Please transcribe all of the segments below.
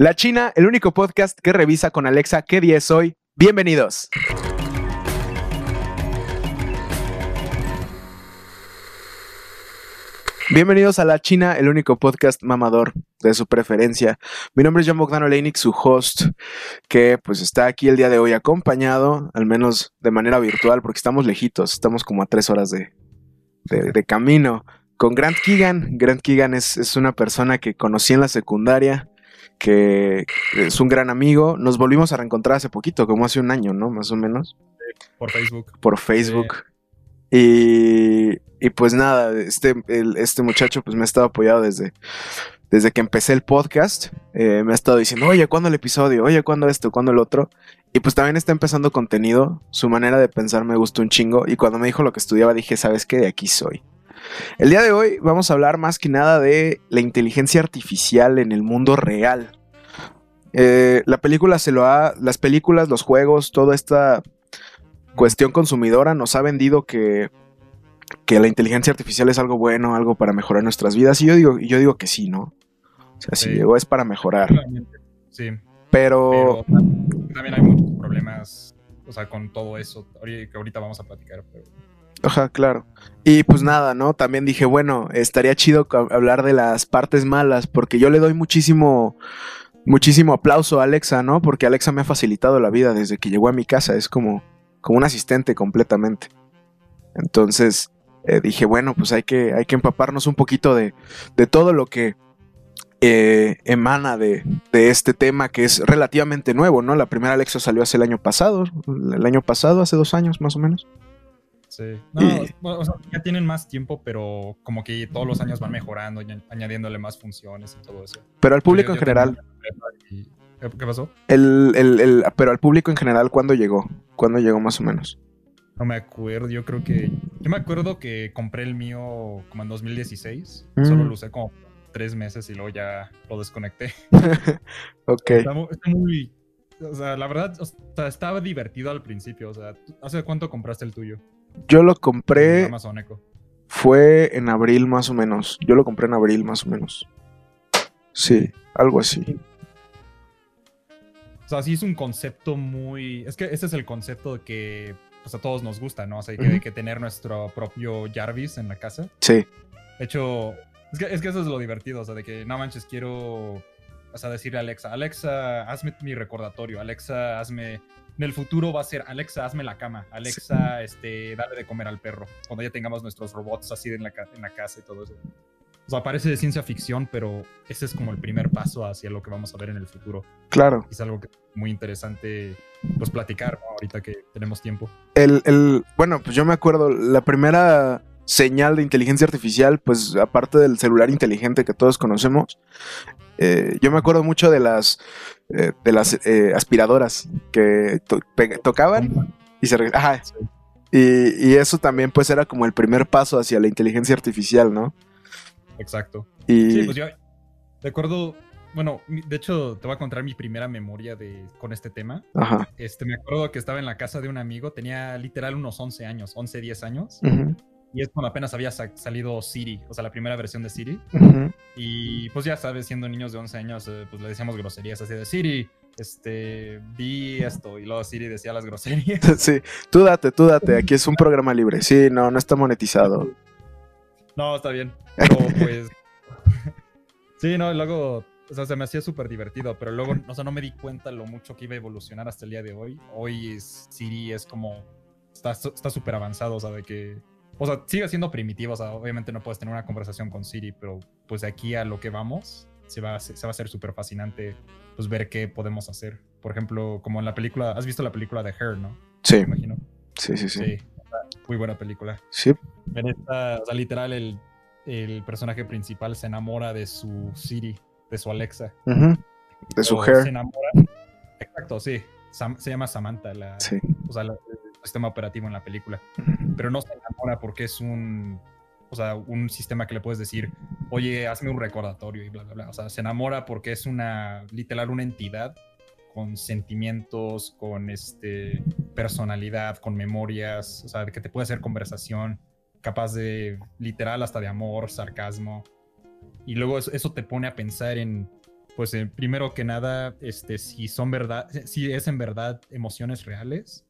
La China, el único podcast que revisa con Alexa qué día es hoy. Bienvenidos. Bienvenidos a La China, el único podcast mamador de su preferencia. Mi nombre es John Bogdano Leinik, su host, que pues está aquí el día de hoy acompañado, al menos de manera virtual, porque estamos lejitos, estamos como a tres horas de, de, camino, con Grant Keegan. Grant Keegan es, es una persona que conocí en la secundaria, que es un gran amigo. Nos volvimos a reencontrar hace poquito, como hace un año, ¿no? Más o menos. Por Facebook. Por Facebook. Y, y, pues nada, este, este muchacho pues me ha estado apoyado desde, desde que empecé el podcast. Eh, me ha estado diciendo, oye, ¿cuándo el episodio? Oye, ¿cuándo esto? ¿Cuándo el otro? Y pues también está empezando contenido. Su manera de pensar me gustó un chingo. Y cuando me dijo lo que estudiaba dije, ¿sabes qué? De aquí soy. El día de hoy vamos a hablar más que nada de la inteligencia artificial en el mundo real. Eh, la película se lo ha. Las películas, los juegos, toda esta cuestión consumidora nos ha vendido que, que la inteligencia artificial es algo bueno, algo para mejorar nuestras vidas. Y yo digo, yo digo que sí, ¿no? O sea, si llegó es para mejorar. Sí. Pero, también hay muchos problemas, o sea, con todo eso, que ahorita vamos a platicar. Pero... Ajá, claro. Y pues nada, ¿no? También dije, bueno, estaría chido hablar de las partes malas, porque yo le doy muchísimo, muchísimo aplauso a Alexa, ¿no? Porque Alexa me ha facilitado la vida desde que llegó a mi casa, es como, como un asistente completamente. Entonces eh, dije, bueno, pues hay que, hay que empaparnos un poquito de, de todo lo que eh, emana de, de, este tema que es relativamente nuevo, ¿no? La primera Alexa salió hace el año pasado, el año pasado, hace dos años más o menos. Sí. No, o sea, ya tienen más tiempo, pero como que todos los años van mejorando, y añadiéndole más funciones y todo eso. Pero al público en general. ¿Qué pasó? El, el, el, pero al público en general, ¿cuándo llegó? ¿Cuándo llegó más o menos? No me acuerdo, yo creo que. Yo me acuerdo que compré el mío como en 2016. Solo mm. lo usé como tres meses y luego ya lo desconecté. ok. Está, muy. O sea, la verdad, o sea, estaba divertido al principio. O sea, ¿hace cuánto compraste el tuyo? Yo lo compré. Fue en abril más o menos. Yo lo compré en abril más o menos. Sí, algo así. O sea, sí es un concepto muy. Es que ese es el concepto de que pues, a todos nos gusta, ¿no? O sea, que hay que tener nuestro propio Jarvis en la casa. Sí. De hecho, es que, es que eso es lo divertido, o sea, de que no manches, quiero. O sea, decirle a Alexa, Alexa, hazme mi recordatorio, Alexa, hazme en el futuro va a ser Alexa, hazme la cama, Alexa, este, dale de comer al perro, cuando ya tengamos nuestros robots así en la, en la casa y todo eso. O sea, parece de ciencia ficción, pero ese es como el primer paso hacia lo que vamos a ver en el futuro. Claro. Es algo que es muy interesante pues platicar ahorita que tenemos tiempo. El, el, bueno, pues yo me acuerdo, la primera señal de inteligencia artificial, pues aparte del celular inteligente que todos conocemos, eh, yo me acuerdo mucho de las, eh, de las eh, aspiradoras que tocaban y se Ajá. Y, eso también pues era como el primer paso hacia la inteligencia artificial, ¿no? Exacto. Y... Sí, pues yo recuerdo, bueno, de hecho te voy a contar mi primera memoria de, con este tema. Ajá. Este, me acuerdo que estaba en la casa de un amigo, tenía literal unos 11 años, 11, 10 años. Y es cuando apenas había salido Siri, o sea, la primera versión de Siri. Y pues ya sabes, siendo niños de 11 años, eh, pues le decíamos groserías así de Siri, este, vi esto. Y luego Siri decía las groserías. Sí, tú date, tú date, aquí es un programa libre. Sí, no, no está monetizado. No, está bien. Pero pues... sí, no, luego o sea, se me hacía súper divertido, pero luego, o sea, no me di cuenta lo mucho que iba a evolucionar hasta el día de hoy. Hoy Siri es como, está súper avanzado, o sea, de que o sea, sigue siendo primitivo. O sea, obviamente no puedes tener una conversación con Siri, pero pues de aquí a lo que vamos, se va a, se va a hacer súper fascinante pues ver qué podemos hacer. Por ejemplo, como en la película, has visto la película de Her, ¿no? Sí. Me imagino. Sí, sí, sí. muy buena película. Sí. En esta, o sea, literal, el, el, personaje principal se enamora de su Siri, de su Alexa. De su Her. Se enamora. Exacto, sí. se llama Samantha, la, sí. o sea, la, sistema operativo en la película. Pero no se enamora porque es un, o sea, un sistema que le puedes decir, oye, hazme un recordatorio y bla, bla, bla. O sea, se enamora porque es una, literal, una entidad con sentimientos, con este, personalidad, con memorias, o sea, que te puede hacer conversación, capaz de, literal, hasta de amor, sarcasmo. Y luego eso, te pone a pensar en, pues eh, primero que nada, este, si son verdad, si es en verdad emociones reales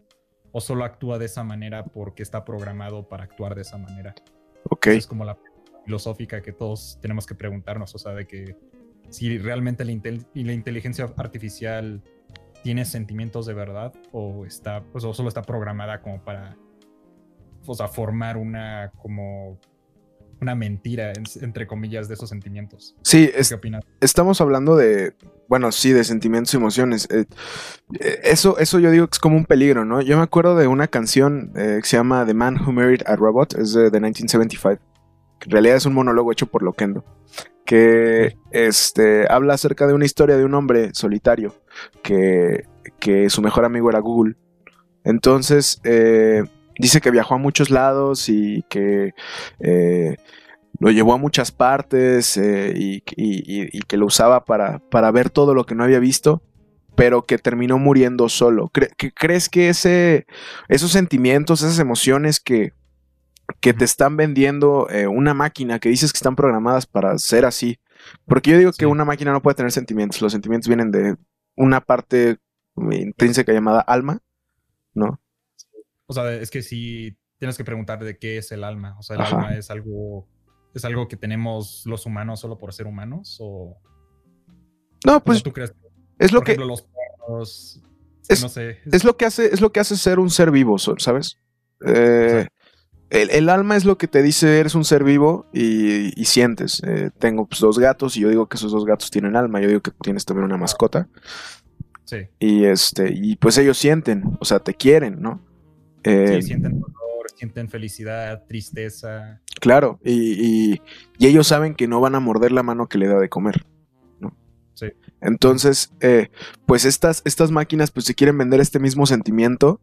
o solo actúa de esa manera porque está programado para actuar de esa manera. Ok. Esa es como la filosófica que todos tenemos que preguntarnos, o sea, de que si realmente la, intel- y la inteligencia artificial tiene sentimientos de verdad o está, pues, o solo está programada como para, o sea, formar una como una mentira en- entre comillas de esos sentimientos. Sí, es- ¿Qué opinas? estamos hablando de, bueno, sí, de sentimientos y emociones. Eh, eh, eso, eso yo digo que es como un peligro, ¿no? Yo me acuerdo de una canción eh, que se llama The Man Who Married a Robot, es de, de 1975, que en realidad es un monólogo hecho por Loquendo, que este, habla acerca de una historia de un hombre solitario que, que su mejor amigo era Google. Entonces, eh, dice que viajó a muchos lados y que eh, lo llevó a muchas partes eh, y, y- y- y que lo usaba para, para ver todo lo que no había visto, pero que terminó muriendo solo. Cre- que- ¿Crees que ese, esos sentimientos, esas emociones que, que te están vendiendo eh, una máquina que dices que están programadas para ser así? Porque yo digo que una máquina no puede tener sentimientos, los sentimientos vienen de una parte intrínseca llamada alma, ¿no? O sea, es que sí tienes que preguntar de qué es el alma. O sea, el Ajá. alma es algo, es algo que tenemos los humanos solo por ser humanos o, No, pues sea, tú crees, es lo por que ejemplo, los perros, es no sé, es lo que hace, es lo que hace ser un ser vivo, ¿sabes? Eh, el, el alma es lo que te dice eres un ser vivo y, y sientes. Eh, tengo pues, dos gatos y yo digo que esos dos gatos tienen alma. Yo digo que tienes también una mascota. sí, Y este, y pues ellos sienten, o sea, te quieren, ¿no? Eh, sí, sienten dolor, sienten felicidad, tristeza. Claro, y, y- y ellos saben que no van a morder la mano que le da de comer. ¿no? Sí. Entonces, eh, pues estas, estas máquinas pues se quieren vender este mismo sentimiento,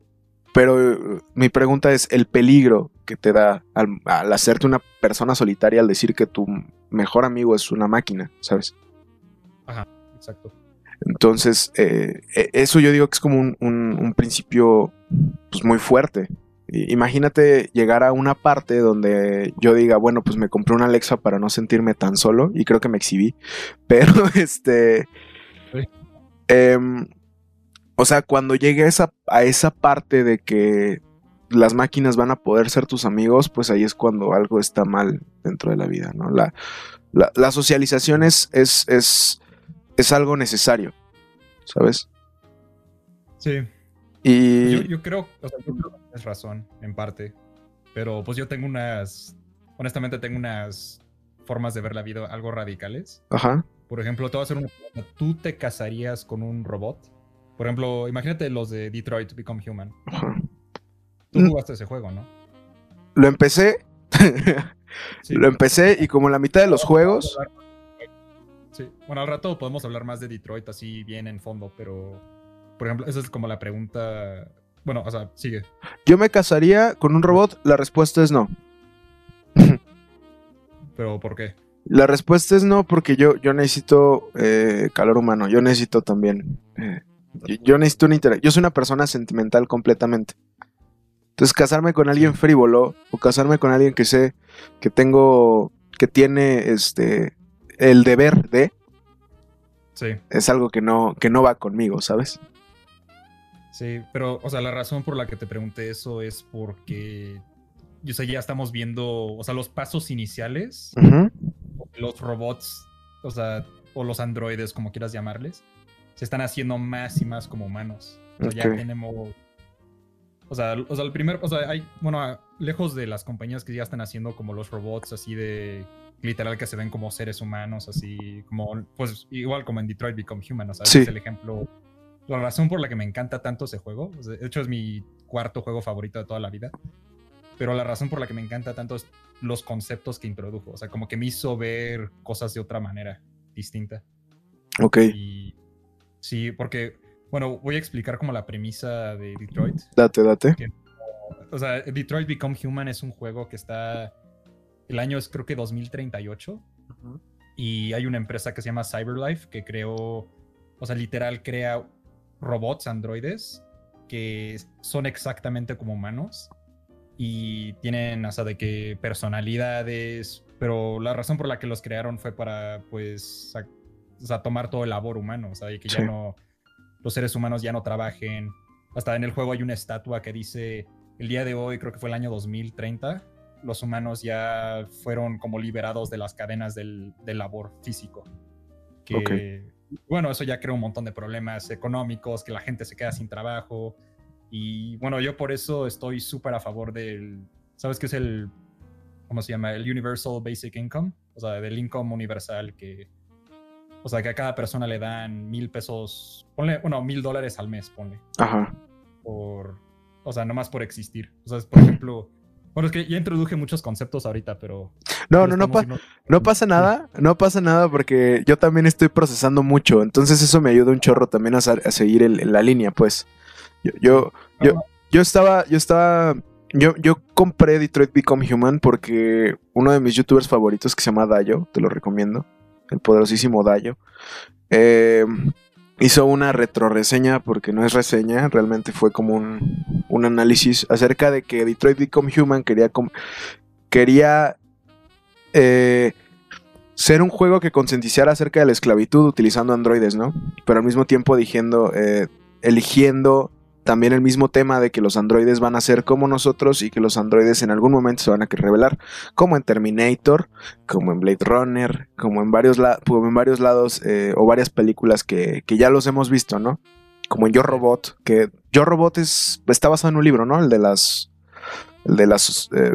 pero eh, mi pregunta es el peligro que te da al, al hacerte una persona solitaria al decir que tu mejor amigo es una máquina, ¿sabes? Exacto. Entonces, eh, e- eso yo digo que es como un, un- un principio pues, muy fuerte. Imagínate llegar a una parte donde yo diga, bueno, pues me compré una Alexa para no sentirme tan solo y creo que me exhibí, pero este... Em, o sea, cuando llegue a esa, a esa parte de que las máquinas van a poder ser tus amigos, pues ahí es cuando algo está mal dentro de la vida, ¿no? La, la, la socialización es, es, es, es algo necesario, ¿sabes? Sí, Y yo, yo creo, o sea, yo creo que tienes razón, en parte. Pero pues yo tengo unas, honestamente tengo unas formas de ver la vida algo radicales. ajá, Por ejemplo, te voy a hacer una pregunta. ¿Tú te casarías con un robot? Por ejemplo, imagínate los de Detroit Become Human. ajá. Tú Mm. jugaste ese juego, ¿no? Lo empecé, Sí. lo empecé y como la mitad de los juegos, Sí, bueno, al rato podemos hablar más de Detroit así bien en fondo, pero por ejemplo, esa es como la pregunta. Bueno, o sea, sigue. yo me casaría con un robot, la respuesta es no. Pero ¿por qué? La respuesta es no porque yo, yo necesito eh, calor humano, yo necesito también, eh, yo, yo necesito una interacción, yo soy una persona sentimental completamente. Entonces casarme con alguien frívolo o casarme con alguien que sé que tengo, que tiene este, el deber de, Sí, es algo que no, que no va conmigo, ¿sabes? sí, pero, o sea, la razón por la que te pregunté eso es porque, yo sé, ya estamos viendo, o sea, los pasos iniciales, los robots, o sea, o los androides, como quieras llamarles, se están haciendo más y más como humanos. O sea, ya tenemos. O sea, o sea, el primer. O sea, hay. Bueno, lejos de las compañías que ya están haciendo como los robots, así de. Literal que se ven como seres humanos, así como. Pues igual como en Detroit Become Human, o sea, Sí. es el ejemplo. La razón por la que me encanta tanto ese juego, o sea, de hecho es mi cuarto juego favorito de toda la vida. Pero la razón por la que me encanta tanto es los conceptos que introdujo. O sea, como que me hizo ver cosas de otra manera, distinta. Ok, Y sí, porque, bueno, voy a explicar como la premisa de Detroit. date, date. O sea, Detroit Become Human es un juego que está, el año es creo que 2038 y hay una empresa que se llama Cyberlife que creó, o sea, literal crea robots, androides, que son exactamente como humanos y tienen, o sea, de que personalidades, pero la razón por la que los crearon fue para, pues, sea, tomar todo el labor humano, o sea, y que ya no, los seres humanos ya no trabajen. Hasta en el juego hay una estatua que dice, el día de hoy, creo que fue el año 2030, los humanos ya fueron como liberados de las cadenas del, labor físico. Que, bueno, eso ya crea un montón de problemas económicos, que la gente se queda sin trabajo. Y bueno, yo por eso estoy súper a favor del, ¿sabes qué es el, cómo se llama? El Universal Basic Income, o sea, del income universal que, o sea, que a cada persona le dan mil pesos, ponle, bueno, mil dólares al mes, ponle. Ajá. Por, o sea, nomás por existir. O sea, por ejemplo, bueno, es que ya introduje muchos conceptos ahorita, pero... No, no, no, no pasa nada, no pasa nada porque yo también estoy procesando mucho, entonces eso me ayuda un chorro también a, seguir la línea, pues. Yo, yo, yo, yo estaba, yo estaba yo, yo compré Detroit Become Human porque uno de mis youtubers favoritos que se llama Dayo, te lo recomiendo, el poderosísimo Dayo, eh, hizo una retroreseña, porque no es reseña, realmente fue como un, un análisis acerca de que Detroit Become Human quería, quería eh, ser un juego que concientizara acerca de la esclavitud utilizando androides, ¿no? Pero al mismo tiempo diciendo, eh, eligiendo también el mismo tema de que los androides van a ser como nosotros y que los androides en algún momento se van a revelar, como en Terminator, como en Blade Runner, como en varios, en varios lados eh, o varias películas que, ya los hemos visto, ¿no? Como en Yo Robot, que Yo Robot es, está basado en un libro, ¿no? El de las... El de las... Eh,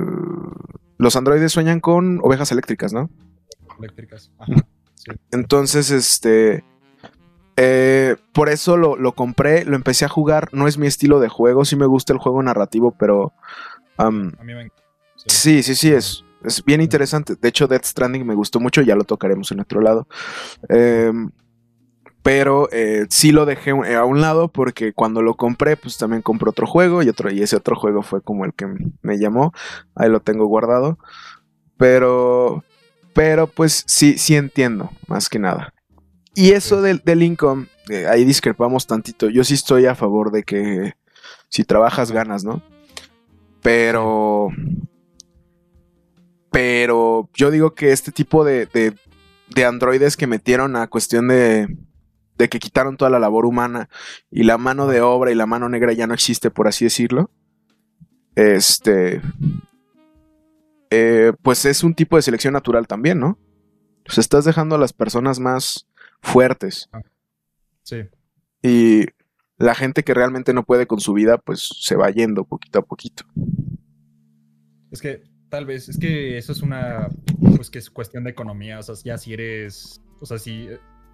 los androides sueñan con ovejas eléctricas, ¿no? Eléctricas. Entonces, este eh, por eso lo, compré, lo empecé a jugar. No es mi estilo de juego, sí me gusta el juego narrativo, pero. a mí me sí. sí, sí, es, es bien interesante. De hecho, Death Stranding me gustó mucho, ya lo tocaremos en otro lado. Em, pero eh, sí lo dejé a un lado porque cuando lo compré, pues también compré otro juego y, otro, y ese otro juego fue como el que me llamó. Ahí lo tengo guardado. Pero, pero pues sí, sí entiendo, más que nada. Y eso del, del income, eh, ahí discrepamos tantito. Yo sí estoy a favor de que si trabajas ganas, ¿no? Pero... Pero yo digo que este tipo de, de, androides que metieron a cuestión de, de que quitaron toda la labor humana y la mano de obra y la mano negra ya no existe, por así decirlo. Este. Eh, pues es un tipo de selección natural también, ¿no? Pues estás dejando a las personas más fuertes. Ah, sí. Y la gente que realmente no puede con su vida, pues se va yendo poquito a poquito. Es que tal vez, es que eso es una, pues que es cuestión de economía, o sea, ya si eres, o sea, si,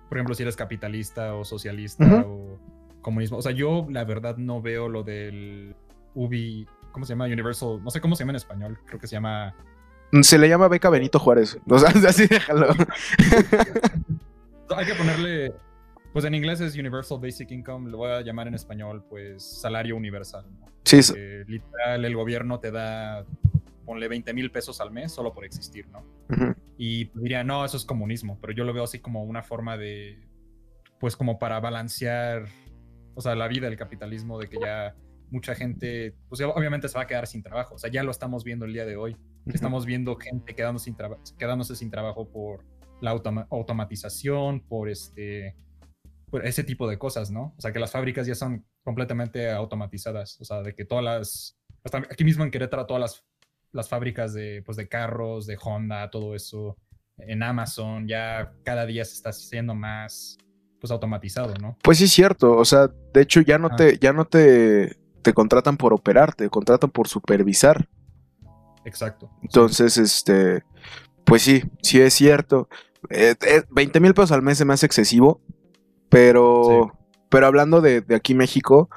por ejemplo, si eres capitalista o socialista o comunismo, o sea, yo la verdad no veo lo del UBI, ¿cómo se llama? Universal, no sé cómo se llama en español, creo que se llama... Se le llama beca Benito Juárez, o sea, así déjalo. Hay que ponerle, pues en inglés es Universal Basic Income, lo voy a llamar en español, pues salario universal. Sí. literal, el gobierno te da, ponle 20 mil pesos al mes solo por existir, ¿no? Y diría, no, eso es comunismo, pero yo lo veo así como una forma de, pues como para balancear, o sea, la vida del capitalismo, de que ya mucha gente, pues obviamente se va a quedar sin trabajo, o sea, ya lo estamos viendo el día de hoy, estamos viendo gente quedándose sin, quedándose sin trabajo por la automatización, por este por ese tipo de cosas, ¿no? O sea, que las fábricas ya son completamente automatizadas, o sea, de que todas las, hasta aquí mismo en Querétaro, todas las, las fábricas de, pues, de carros, de Honda, todo eso, en Amazon, ya cada día se está haciendo más, pues, automatizado, ¿no? Pues sí, es cierto, o sea, de hecho ya no te, ya no te, te contratan por operar, te contratan por supervisar. Exacto. Entonces, este, pues sí, sí es cierto. 20 eh, mil pesos al mes se me hace excesivo, pero, pero hablando de, aquí México,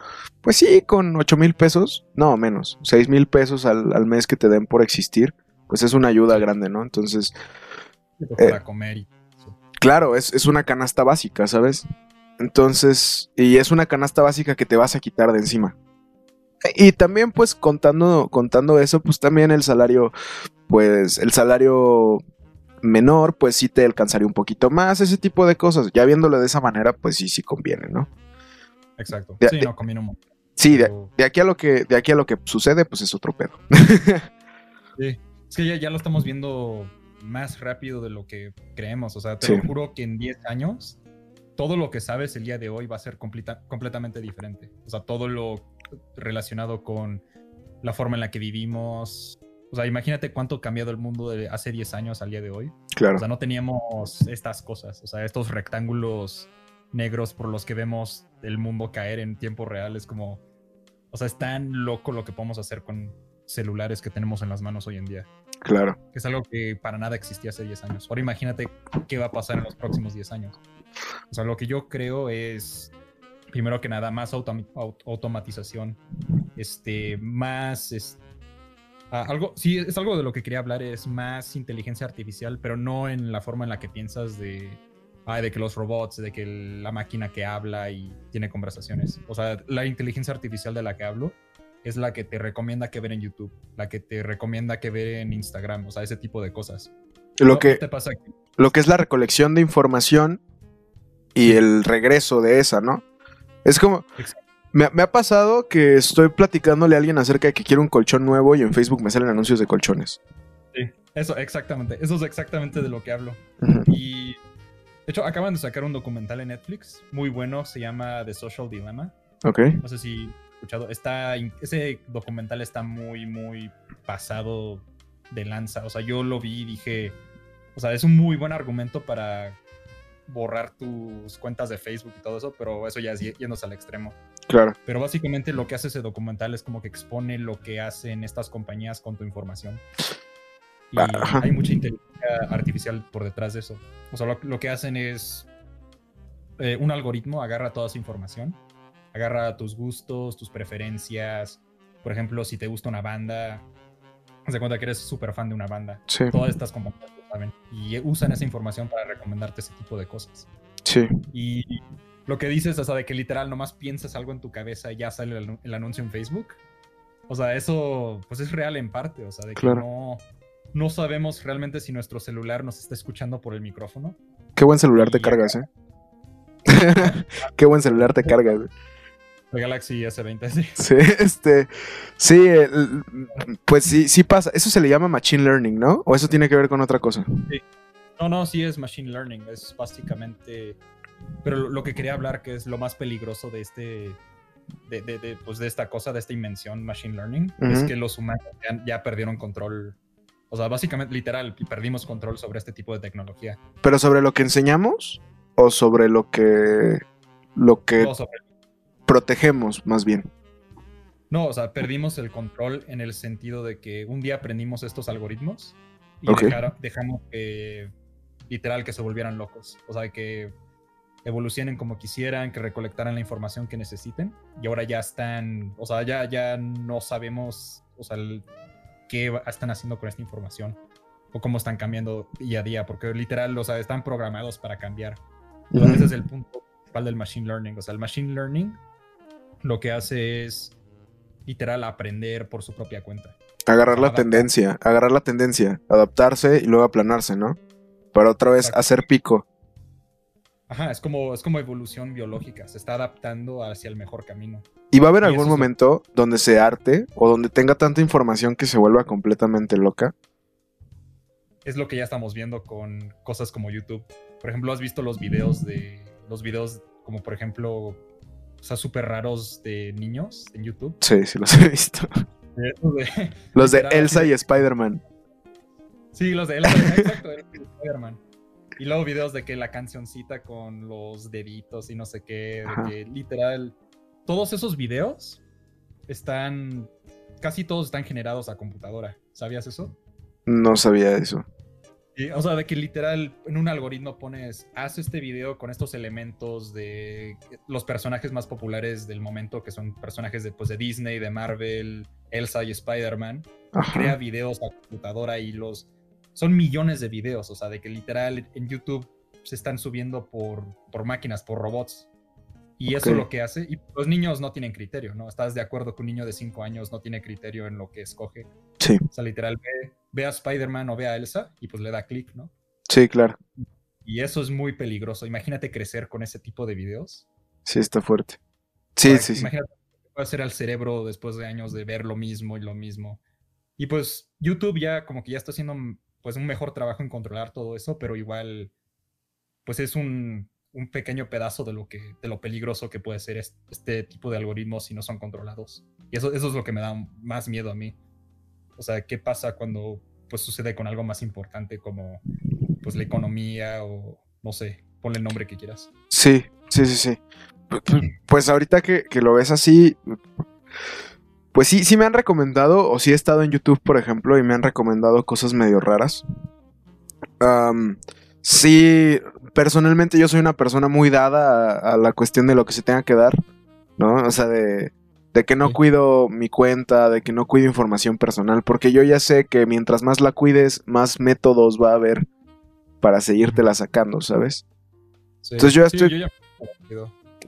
pues sí, con 8 mil pesos, no menos, 6 mil pesos al, mes que te den por existir, pues es una ayuda grande, ¿no? Entonces... Para eh, comer y... Claro, es, es una canasta básica, ¿sabes? Entonces, y es una canasta básica que te vas a quitar de encima. Y también, pues, contando, contando eso, pues también el salario, pues, el salario menor, pues sí te alcanzaría un poquito más, ese tipo de cosas. Ya viéndolo de esa manera, pues sí, sí conviene, ¿no? Exacto. sí, no conviene un montón. Sí, de, aquí a lo que, de aquí a lo que sucede, pues es otro pedo. sí. Es que ya, lo estamos viendo, más rápido de lo que creemos. O sea, te Sí. lo juro que en 10 años, todo lo que sabes el día de hoy va a ser completa- completamente diferente. O sea, todo lo relacionado con la forma en la que vivimos. O sea, imagínate cuánto ha cambiado el mundo de hace 10 años al día de hoy. Claro. O sea, no teníamos estas cosas, o sea, estos rectángulos negros por los que vemos el mundo caer en tiempo real. Es como, o sea, es tan loco lo que podemos hacer con celulares que tenemos en las manos hoy en día, Claro. es algo que para nada existía hace 10 años. Ahora imagínate qué va a pasar en los próximos 10 años. O sea, lo que yo creo es, primero que nada, más automi- au- automatización, este, más... es- ah, algo, sí, es algo de lo que quería hablar, es más inteligencia artificial, pero no en la forma en la que piensas de, ay, de que los robots, de que la máquina que habla y tiene conversaciones. O sea, la inteligencia artificial de la que hablo es la que te recomienda que ver en YouTube, la que te recomienda que ver en Instagram, o sea, ese tipo de cosas. Lo ¿No- no que, te pasa que- lo que es la recolección de información y el regreso de esa, ¿no? Es como, Exacto. Me, me ha pasado que estoy platicándole a alguien acerca de que quiero un colchón nuevo y en Facebook me salen anuncios de colchones. Sí, eso, exactamente. Eso es exactamente de lo que hablo. Y de hecho, acaban de sacar un documental en Netflix muy bueno, se llama The Social Dilemma. Ok, No sé si has escuchado. Está, ese documental está muy, muy pasado de lanza. O sea, yo lo vi y dije, o sea, es un muy buen argumento para borrar tus cuentas de Facebook y todo eso, pero eso ya es yéndose al extremo. Claro. Pero básicamente lo que hace ese documental es como que expone lo que hacen estas compañías con tu información. Y Ajá. hay mucha inteligencia artificial por detrás de eso. O sea, lo, lo que hacen es eh, un algoritmo agarra toda esa información, agarra tus gustos, tus preferencias. Por ejemplo, si te gusta una banda, haz de cuenta que eres súper fan de una banda. Sí, Todas estas compañías lo saben y usan esa información para recomendarte ese tipo de cosas. sí, Y lo que dices, o sea, de que literal nomás piensas algo en tu cabeza y ya sale el, anu- el anuncio en Facebook. O sea, eso pues es real en parte, o sea, de que Claro. no, no sabemos realmente si nuestro celular nos está escuchando por el micrófono. Qué buen celular te Y- cargas, ¿eh? Qué buen celular te cargas. El Galaxy S20, sí. Sí, este, sí, el- pues sí, sí pasa. Eso se le llama machine learning, ¿no? O eso tiene que ver con otra cosa. No, no, sí es machine learning, es básicamente... Pero lo, lo que quería hablar, que es lo más peligroso de este... De, de- de, pues de esta cosa, de esta invención machine learning, es que los humanos ya, ya perdieron control. O sea, básicamente, literal, perdimos control sobre este tipo de tecnología. Pero sobre lo que enseñamos o sobre lo que lo que No, sobre- protegemos, más bien. no, o sea, perdimos el control en el sentido de que un día aprendimos estos algoritmos y dejamos que, literal, que se volvieran locos. O sea, que evolucionen como quisieran, que recolectaran la información que necesiten y ahora ya están, o sea, ya, ya no sabemos, o sea, el- qué están haciendo con esta información o cómo están cambiando día a día, porque literal, o sea, están programados para cambiar. Ujú. Ese es el punto principal del machine learning. O sea, el machine learning lo que hace es literal aprender por su propia cuenta. Agarrar la adaptar. tendencia, agarrar la tendencia, adaptarse y luego aplanarse, ¿no? Para otra vez Exacto. hacer pico. Ajá, es como, es como evolución biológica. Se está adaptando hacia el mejor camino. Y va a haber Y algún es momento donde se arte o donde tenga tanta información que se vuelva completamente loca. Es lo que ya estamos viendo con cosas como YouTube. Por ejemplo, ¿has visto los videos de. Los videos como por ejemplo. O sea, súper raros de niños en YouTube. Sí, sí los he visto. De esos de- Los de Elsa y de- Spider-Man. Sí, los de él, exacto, de Spider-Man. Y luego videos de que la cancioncita con los deditos y no sé qué, de que literal, todos esos videos están, casi todos están generados a computadora. ¿Sabías eso? No sabía eso. O sea, de que literal en un algoritmo pones, haz este video con estos elementos de los personajes más populares del momento, que son personajes de, pues, de Disney, de Marvel, Elsa y Spider-Man crea videos a computadora y los son millones de videos, o sea, de que literal en YouTube se están subiendo por, por máquinas, por robots. Y eso Ok. lo que hace, y los niños no tienen criterio, ¿no? ¿Estás de acuerdo que un niño de 5 años no tiene criterio en lo que escoge? Sí, O sea, literal ve, ve a Spider-Man o ve a Elsa y pues le da clic, ¿no? sí, claro. Y eso es muy peligroso. Imagínate crecer con ese tipo de videos. Sí, está fuerte. Sí, Para- sí, sí. Imagínate que puede hacer al cerebro después de años de ver lo mismo y lo mismo. Y pues YouTube ya como que ya está haciendo pues un mejor trabajo en controlar todo eso, pero igual, pues es un, un pequeño pedazo de lo, que, de lo peligroso que puede ser este, tipo de algoritmos si no son controlados. Y eso, eso es lo que me da más miedo a mí. O sea, ¿qué pasa cuando pues sucede con algo más importante como pues la economía o no sé, ponle el nombre que quieras? Sí, sí, sí, sí. Pues ahorita que, que lo ves así, pues sí, sí me han recomendado, o sí he estado en YouTube, por ejemplo, y me han recomendado cosas medio raras. sí, personalmente yo soy una persona muy dada a, la cuestión de lo que se tenga que dar, ¿no? O sea, de, de que no cuido mi cuenta, de que no cuido información personal, porque yo ya sé que mientras más la cuides, más métodos va a haber para seguírtela sacando, ¿sabes? Entonces yo ya estoy...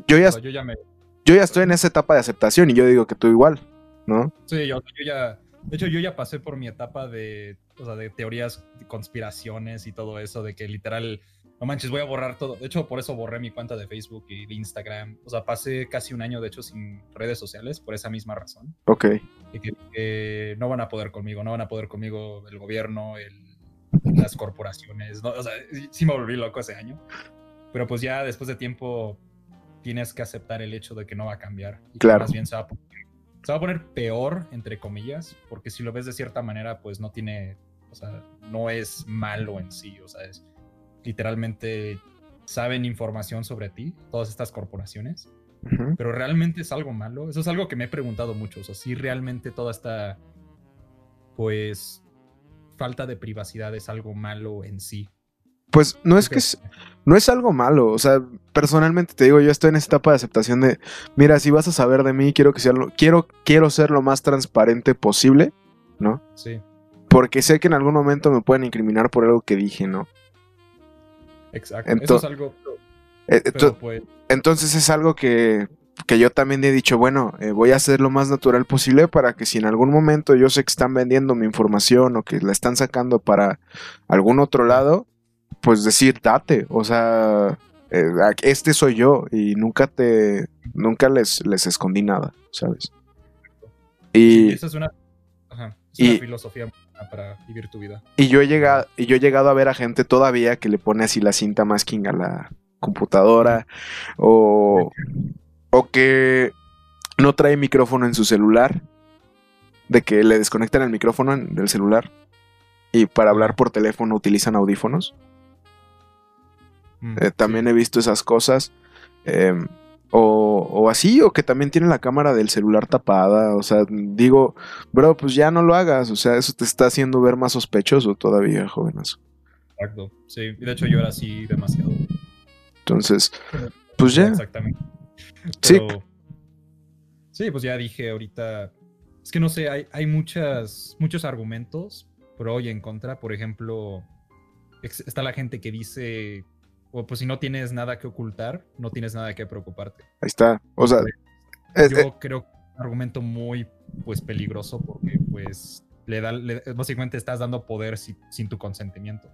Yo ya, yo ya, me... yo ya estoy en esa etapa de aceptación y yo digo que tú igual. ¿No? Sí, yo, ya, de hecho yo ya pasé por mi etapa de, o sea, de teorías, de conspiraciones y todo eso, de que literal, no manches, voy a borrar todo. De hecho, por eso borré mi cuenta de Facebook y de Instagram. O sea, pasé casi un año, de hecho, sin redes sociales por esa misma razón. Ok. Y que, no van a poder conmigo, no van a poder conmigo el gobierno, el, las corporaciones. O sea, sí me volví loco ese año. Pero pues ya después de tiempo tienes que aceptar el hecho de que no va a cambiar. Y claro. más bien se va a se va a poner peor, entre comillas, porque si lo ves de cierta manera, pues no tiene, o sea, no es malo en sí, o sea, es literalmente saben información sobre ti, todas estas corporaciones, pero realmente es algo malo. Eso es algo que me he preguntado mucho, o sea, si realmente toda esta, pues, falta de privacidad es algo malo en sí. Pues no es que no es algo malo, o sea, personalmente te digo, yo estoy en esta etapa de aceptación de, mira, si vas a saber de mí, quiero que sea lo, quiero quiero ser lo más transparente posible, ¿no? Sí. Porque sé que en algún momento me pueden incriminar por algo que dije, ¿no? Exacto. Eso es algo eh, pues Entonces es algo que, que, yo también he dicho, bueno, eh, voy a hacer lo más natural posible para que si en algún momento yo sé que están vendiendo mi información o que la están sacando para algún otro lado, pues decir, date, o sea, eh, este soy yo y nunca te, nunca les, les escondí nada, ¿sabes? Y esa es una, filosofía para vivir tu vida. Y yo he llegado, y yo he llegado a ver a gente todavía que le pone así la cinta masking a la computadora o, o que no trae micrófono en su celular, de que le desconectan el micrófono del celular y para hablar por teléfono utilizan audífonos. Mm, eh, también he visto esas cosas. Em, o, así, o que también tiene la cámara del celular tapada. O sea, digo, bro, pues ya no lo hagas. O sea, eso te está haciendo ver más sospechoso todavía, jovenazo. Exacto. Sí, de hecho yo era así demasiado. Entonces, pues ya. Exactamente. sí. Sí, pues ya dije ahorita. Es que no sé, hay, hay muchas, muchos argumentos pro y en contra. Por ejemplo, está la gente que dice o pues si no tienes nada que ocultar, no tienes nada que preocuparte. Ahí está. O sea, yo creo que es un argumento muy pues peligroso porque pues le da, básicamente estás dando poder sin tu consentimiento.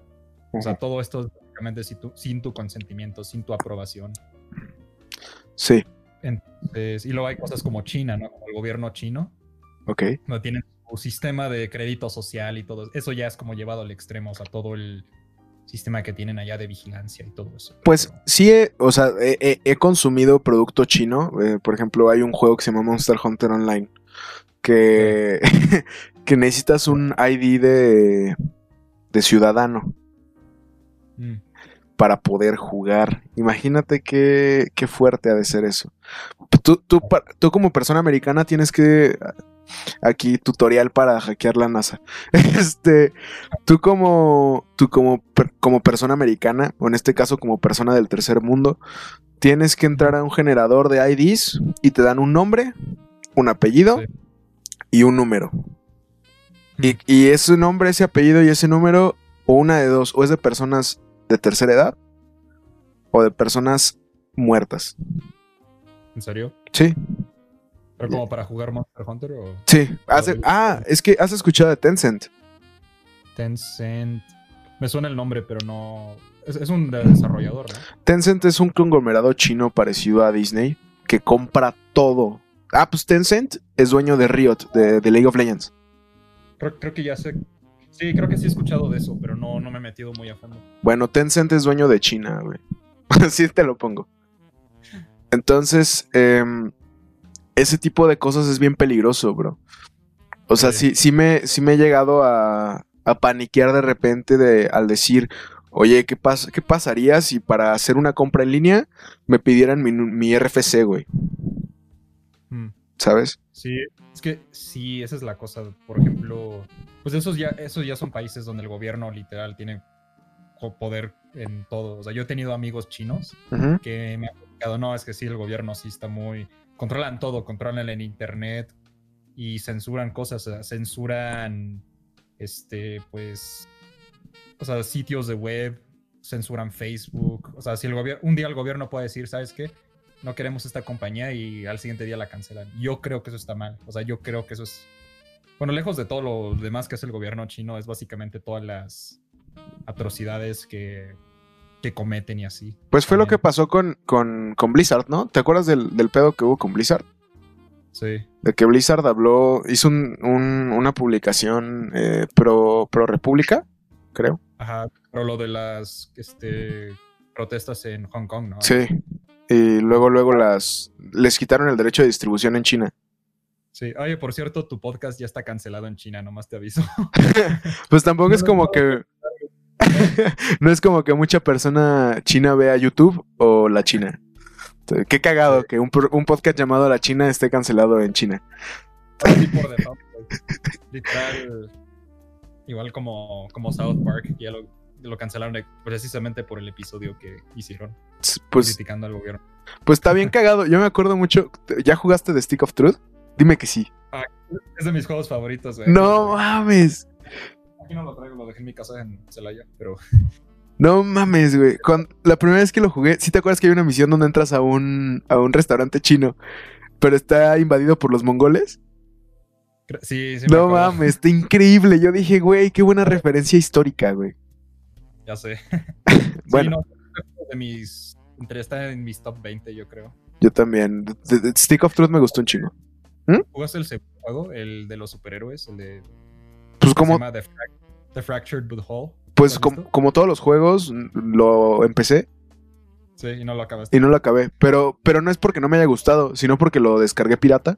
O sea, todo esto es básicamente sin tu, sin tu consentimiento, sin tu aprobación. Sí. Entonces, y luego hay cosas como China, ¿no? Como el gobierno chino. Ok. No tienen su sistema de crédito social y todo. Eso ya es como llevado al extremo, o sea, todo el sistema que tienen allá de vigilancia y todo eso. Pues sí, he, o sea, he, consumido producto chino. Eh, por ejemplo, hay un juego que se llama Monster Hunter Online que, que necesitas un ID de, de ciudadano mm. para poder jugar. Imagínate qué, qué fuerte ha de ser eso. Tú, tú, tú como persona americana tienes que aquí tutorial para hackear la NASA. Este, tú como, tú como, como persona americana, o en este caso como persona del tercer mundo, tienes que entrar a un generador de IDs y te dan un nombre, un apellido y un número. Y, y, ese nombre, ese apellido y ese número, o una de dos, o es de personas de tercera edad o de personas muertas. ¿En serio? Sí. ¿Pero como para jugar Monster Hunter o...? Sí. ah, es que has escuchado de Tencent. Tencent... Me suena el nombre, pero no... Es, un desarrollador, ¿no? Tencent es un conglomerado chino parecido a Disney que compra todo. Ah, pues Tencent es dueño de Riot, de, League of Legends. Creo, que ya sé... Sí, creo que sí he escuchado de eso, pero no, no me he metido muy a fondo. Bueno, Tencent es dueño de China, güey. Así te lo pongo. Entonces, em, ese tipo de cosas es bien peligroso, bro. O sea, sí, Sí. sí, me, sí me he llegado a, a paniquear de repente de, al decir, oye, ¿qué, pas- ¿qué pasaría si para hacer una compra en línea me pidieran mi, RFC, güey? Mm. ¿Sabes? Sí, es que sí, esa es la cosa. Por ejemplo, pues esos ya, esos ya son países donde el gobierno literal tiene poder en todo. O sea, yo he tenido amigos chinos que me han explicado, no, es que sí, el gobierno sí está muy... Controlan todo, controlan el internet y censuran cosas, censuran, este, pues, o sea, sitios de web, censuran Facebook. O sea, si el un día el gobierno puede decir, ¿sabes qué? No queremos esta compañía y al siguiente día la cancelan. Yo creo que eso está mal. O sea, yo creo que eso es... Bueno, lejos de todo lo demás que hace el gobierno chino, es básicamente todas las atrocidades que, que cometen y así. Pues fue lo que pasó con, con, con Blizzard, ¿no? ¿Te acuerdas del, del pedo que hubo con Blizzard? Sí. De que Blizzard habló, hizo un- un- una publicación eh, pro, pro República, creo. Ajá, pero lo de las este, protestas en Hong Kong, ¿no? Sí. Y luego, luego las les quitaron el derecho de distribución en China. Sí. Oye, por cierto, tu podcast ya está cancelado en China, nomás te aviso. Pues tampoco es como que. no es como que mucha persona china vea YouTube o la China. Entonces, Qué cagado que un, podcast llamado La China esté cancelado en China. Así por default. Literal. Igual como, como South Park, ya lo, lo cancelaron precisamente por el episodio que hicieron, Pues, criticando al gobierno. pues está bien cagado. Yo me acuerdo mucho. ¿Ya jugaste de Stick of Truth? Dime que sí. Es de mis juegos favoritos, güey. No mames. Aquí no lo traigo, lo dejé en mi casa en Celaya, pero No mames, güey. Cuando- la primera vez que lo jugué, ¿sí te acuerdas que hay una misión donde entras a un, a un restaurante chino, pero está invadido por los mongoles? sí, sí me No acuerdo. mames, está increíble. Yo dije, güey, qué buena referencia histórica, güey. Ya sé. Bueno. Sí, no, de mis. Entre está en mis top 20, yo creo. Yo también. The- The Stick of Truth me gustó un chingo. ¿Jugaste el segundo juego? El de los superhéroes, el de. Pues como, The, Frac- The Fractured But Whole. pues ¿Lo has como, todos los juegos, lo empecé Sí, y no lo acabaste. y no lo acabé. Pero, pero no es porque no me haya gustado, sino porque lo descargué pirata.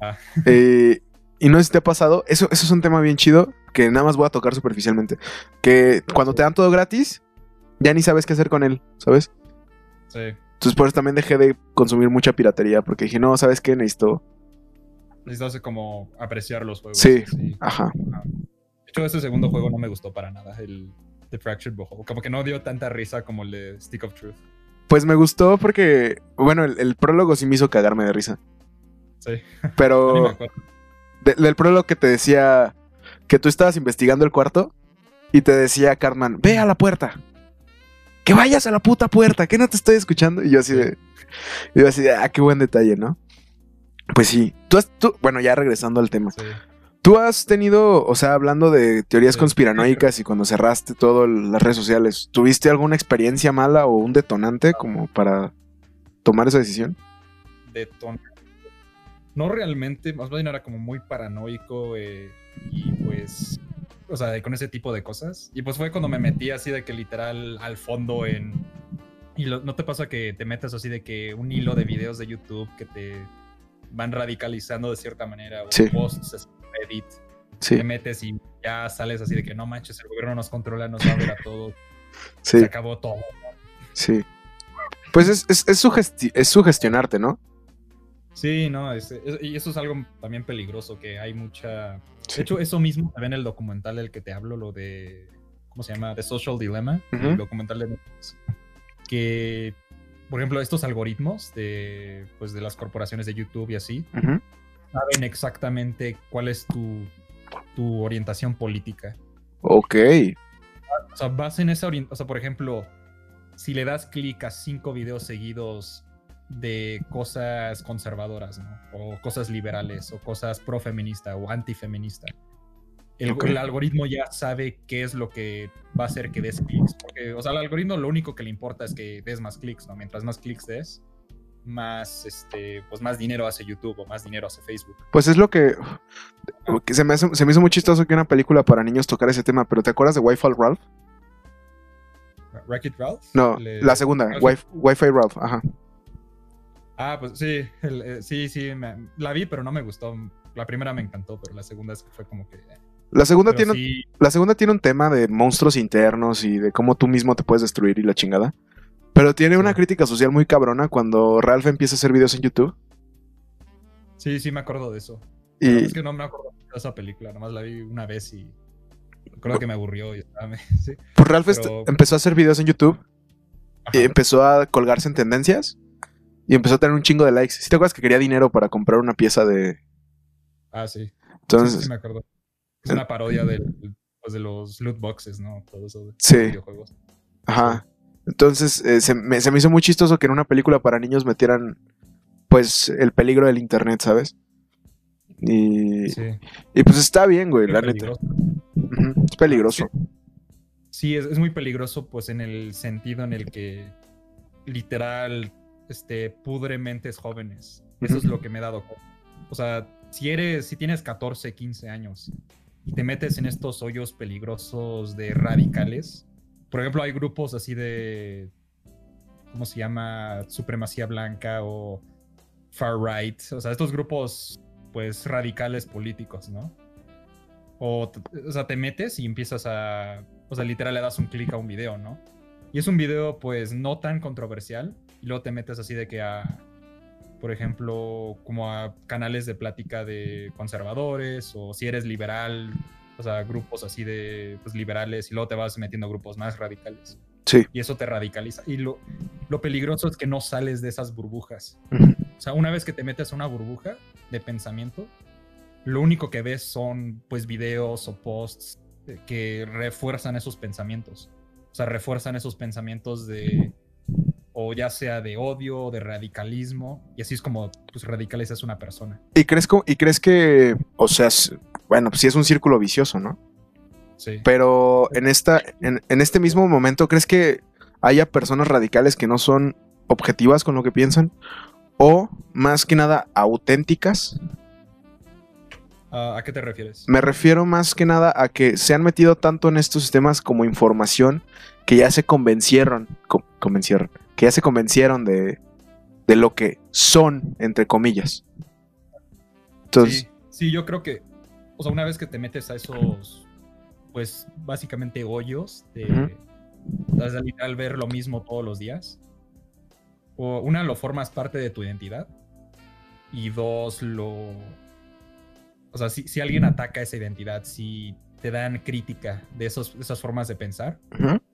Ah. Eh, y no sé si te ha pasado. Eso, eso es un tema bien chido que nada más voy a tocar superficialmente. Que cuando te dan todo gratis, ya ni sabes qué hacer con él, ¿sabes? Sí. Entonces por eso también dejé de consumir mucha piratería. Porque dije, no, ¿sabes qué? Necesito. Necesitas como apreciar los juegos. Sí. así. Ajá. De hecho, ese segundo juego no me gustó para nada, el The Fractured Whole. Como que no dio tanta risa como el de Stick of Truth. Pues me gustó porque, bueno, el, el prólogo sí me hizo cagarme de risa. Sí, Pero de- del prólogo que te decía que tú estabas investigando el cuarto y te decía Cartman, ve a la puerta. Que vayas a la puta puerta, que no te estoy escuchando. Y yo así de, y yo así de, ah, qué buen detalle, ¿no? Pues sí. Tú has, tú, bueno, ya regresando al tema. Sí. Tú has tenido, o sea, hablando de teorías conspiranoicas y cuando cerraste todas las redes sociales, ¿tuviste alguna experiencia mala o un detonante como para tomar esa decisión? Deton- No realmente, más bien era como muy paranoico eh, y pues, o sea, con ese tipo de cosas. Y pues fue cuando me metí así de que literal al fondo en... Y lo- no te pasa que te metas así de que un hilo de videos de YouTube que te van radicalizando de cierta manera, o Sí. posts Reddit, Sí, te metes y ya sales así de que no manches, el gobierno nos controla, nos va a ver a todos, sí, se acabó todo. sí. Pues es, es, es, sugesti- es sugestionarte, ¿no? Sí, no, es- y eso es algo también peligroso, que hay mucha... Sí. De hecho, eso mismo se ve en el documental del que te hablo, lo de... ¿Cómo se llama? The Social Dilemma, el documental de Netflix. Que, por ejemplo, estos algoritmos de, pues, de las corporaciones de YouTube y así. Saben exactamente cuál es tu, tu orientación política. Ok. O sea, vas en esa orientación. O sea, por ejemplo, si le das clic a cinco videos seguidos de cosas conservadoras, ¿no? O cosas liberales, o cosas pro-feminista o antifeminista. El, Ok. el algoritmo ya sabe qué es lo que va a hacer que des clics. Porque, o sea, al algoritmo lo único que le importa es que des más clics, ¿no? Mientras más clics des, más, este, pues más dinero hace YouTube o más dinero hace Facebook. Pues es lo que, que se, me hace- se me hizo muy chistoso que una película para niños tocara ese tema, pero ¿te acuerdas de Wi-Fi Ralph? Wreck-It Ralph. No, Le- la segunda, Wi- Wi-Fi Ralph, ajá. Ah, pues sí, el- eh, sí, sí, me- la vi, pero no me gustó. La primera me encantó, pero la segunda es que fue como que... eh, La segunda, pero tiene, sí, la segunda tiene un tema de monstruos internos y de cómo tú mismo te puedes destruir y la chingada. Pero tiene una Sí. crítica social muy cabrona cuando Ralph empieza a hacer videos en YouTube. sí, sí me acuerdo de eso. Y Es que no me acuerdo de esa película, nomás la vi una vez y creo que me aburrió y estaba... sí. pues Ralph pero- empezó a hacer videos en YouTube Ajá. y empezó a colgarse en tendencias y empezó a tener un chingo de likes. Si te acuerdas que quería dinero para comprar una pieza de... Ah, sí. Entonces, sí, sí me acuerdo. Es una parodia del, pues, de los loot boxes, ¿no? Todo eso de Sí. videojuegos. Ajá. Entonces, eh, se, me, se me hizo muy chistoso que en una película para niños metieran, pues, el peligro del internet, ¿sabes? Y, Sí. y pues está bien, güey, la neta. peligroso. Es peligroso. Sí, es, es muy peligroso, pues, en el sentido en el que literal este, pudre mentes jóvenes. Eso es lo que me he dado cuenta. O sea, si eres, si tienes 14, 15 años y te metes en estos hoyos peligrosos de radicales, por ejemplo, hay grupos así de, ¿cómo se llama? Supremacía blanca o far right, o sea, estos grupos, pues, radicales políticos, ¿no? O, o sea, te metes y empiezas a, o sea, literal le das un clic a un video, ¿no? Y es un video, pues, no tan controversial, y luego te metes así de que a, por ejemplo, como a canales de plática de conservadores, o si eres liberal, o sea, grupos así de, pues, liberales, y luego te vas metiendo a grupos más radicales. Sí. Y eso te radicaliza. Y lo, lo peligroso es que no sales de esas burbujas. O sea, una vez que te metes a una burbuja de pensamiento, lo único que ves son pues videos o posts que refuerzan esos pensamientos. O sea, refuerzan esos pensamientos de o ya sea de odio, de radicalismo, y así es como pues radicalizas una persona. ¿Y crees, ¿Y crees que, o sea, bueno, pues sí es un círculo vicioso, ¿no? Sí. Pero en, esta, en, en este mismo momento, ¿crees que haya personas radicales que no son objetivas con lo que piensan? O, más que nada, auténticas. ¿A qué te refieres? Me refiero más que nada a que se han metido tanto en estos sistemas como información que ya se convencieron, co- convencieron, que ya se convencieron de, de lo que son, entre comillas. Entonces, Sí, sí, yo creo que, o sea, una vez que te metes a esos, pues básicamente hoyos de, o sea, literal ver lo mismo todos los días, o una, lo formas parte de tu identidad, y dos, lo, o sea, si, si alguien ataca esa identidad, si te dan crítica de, esos, esas formas de pensar,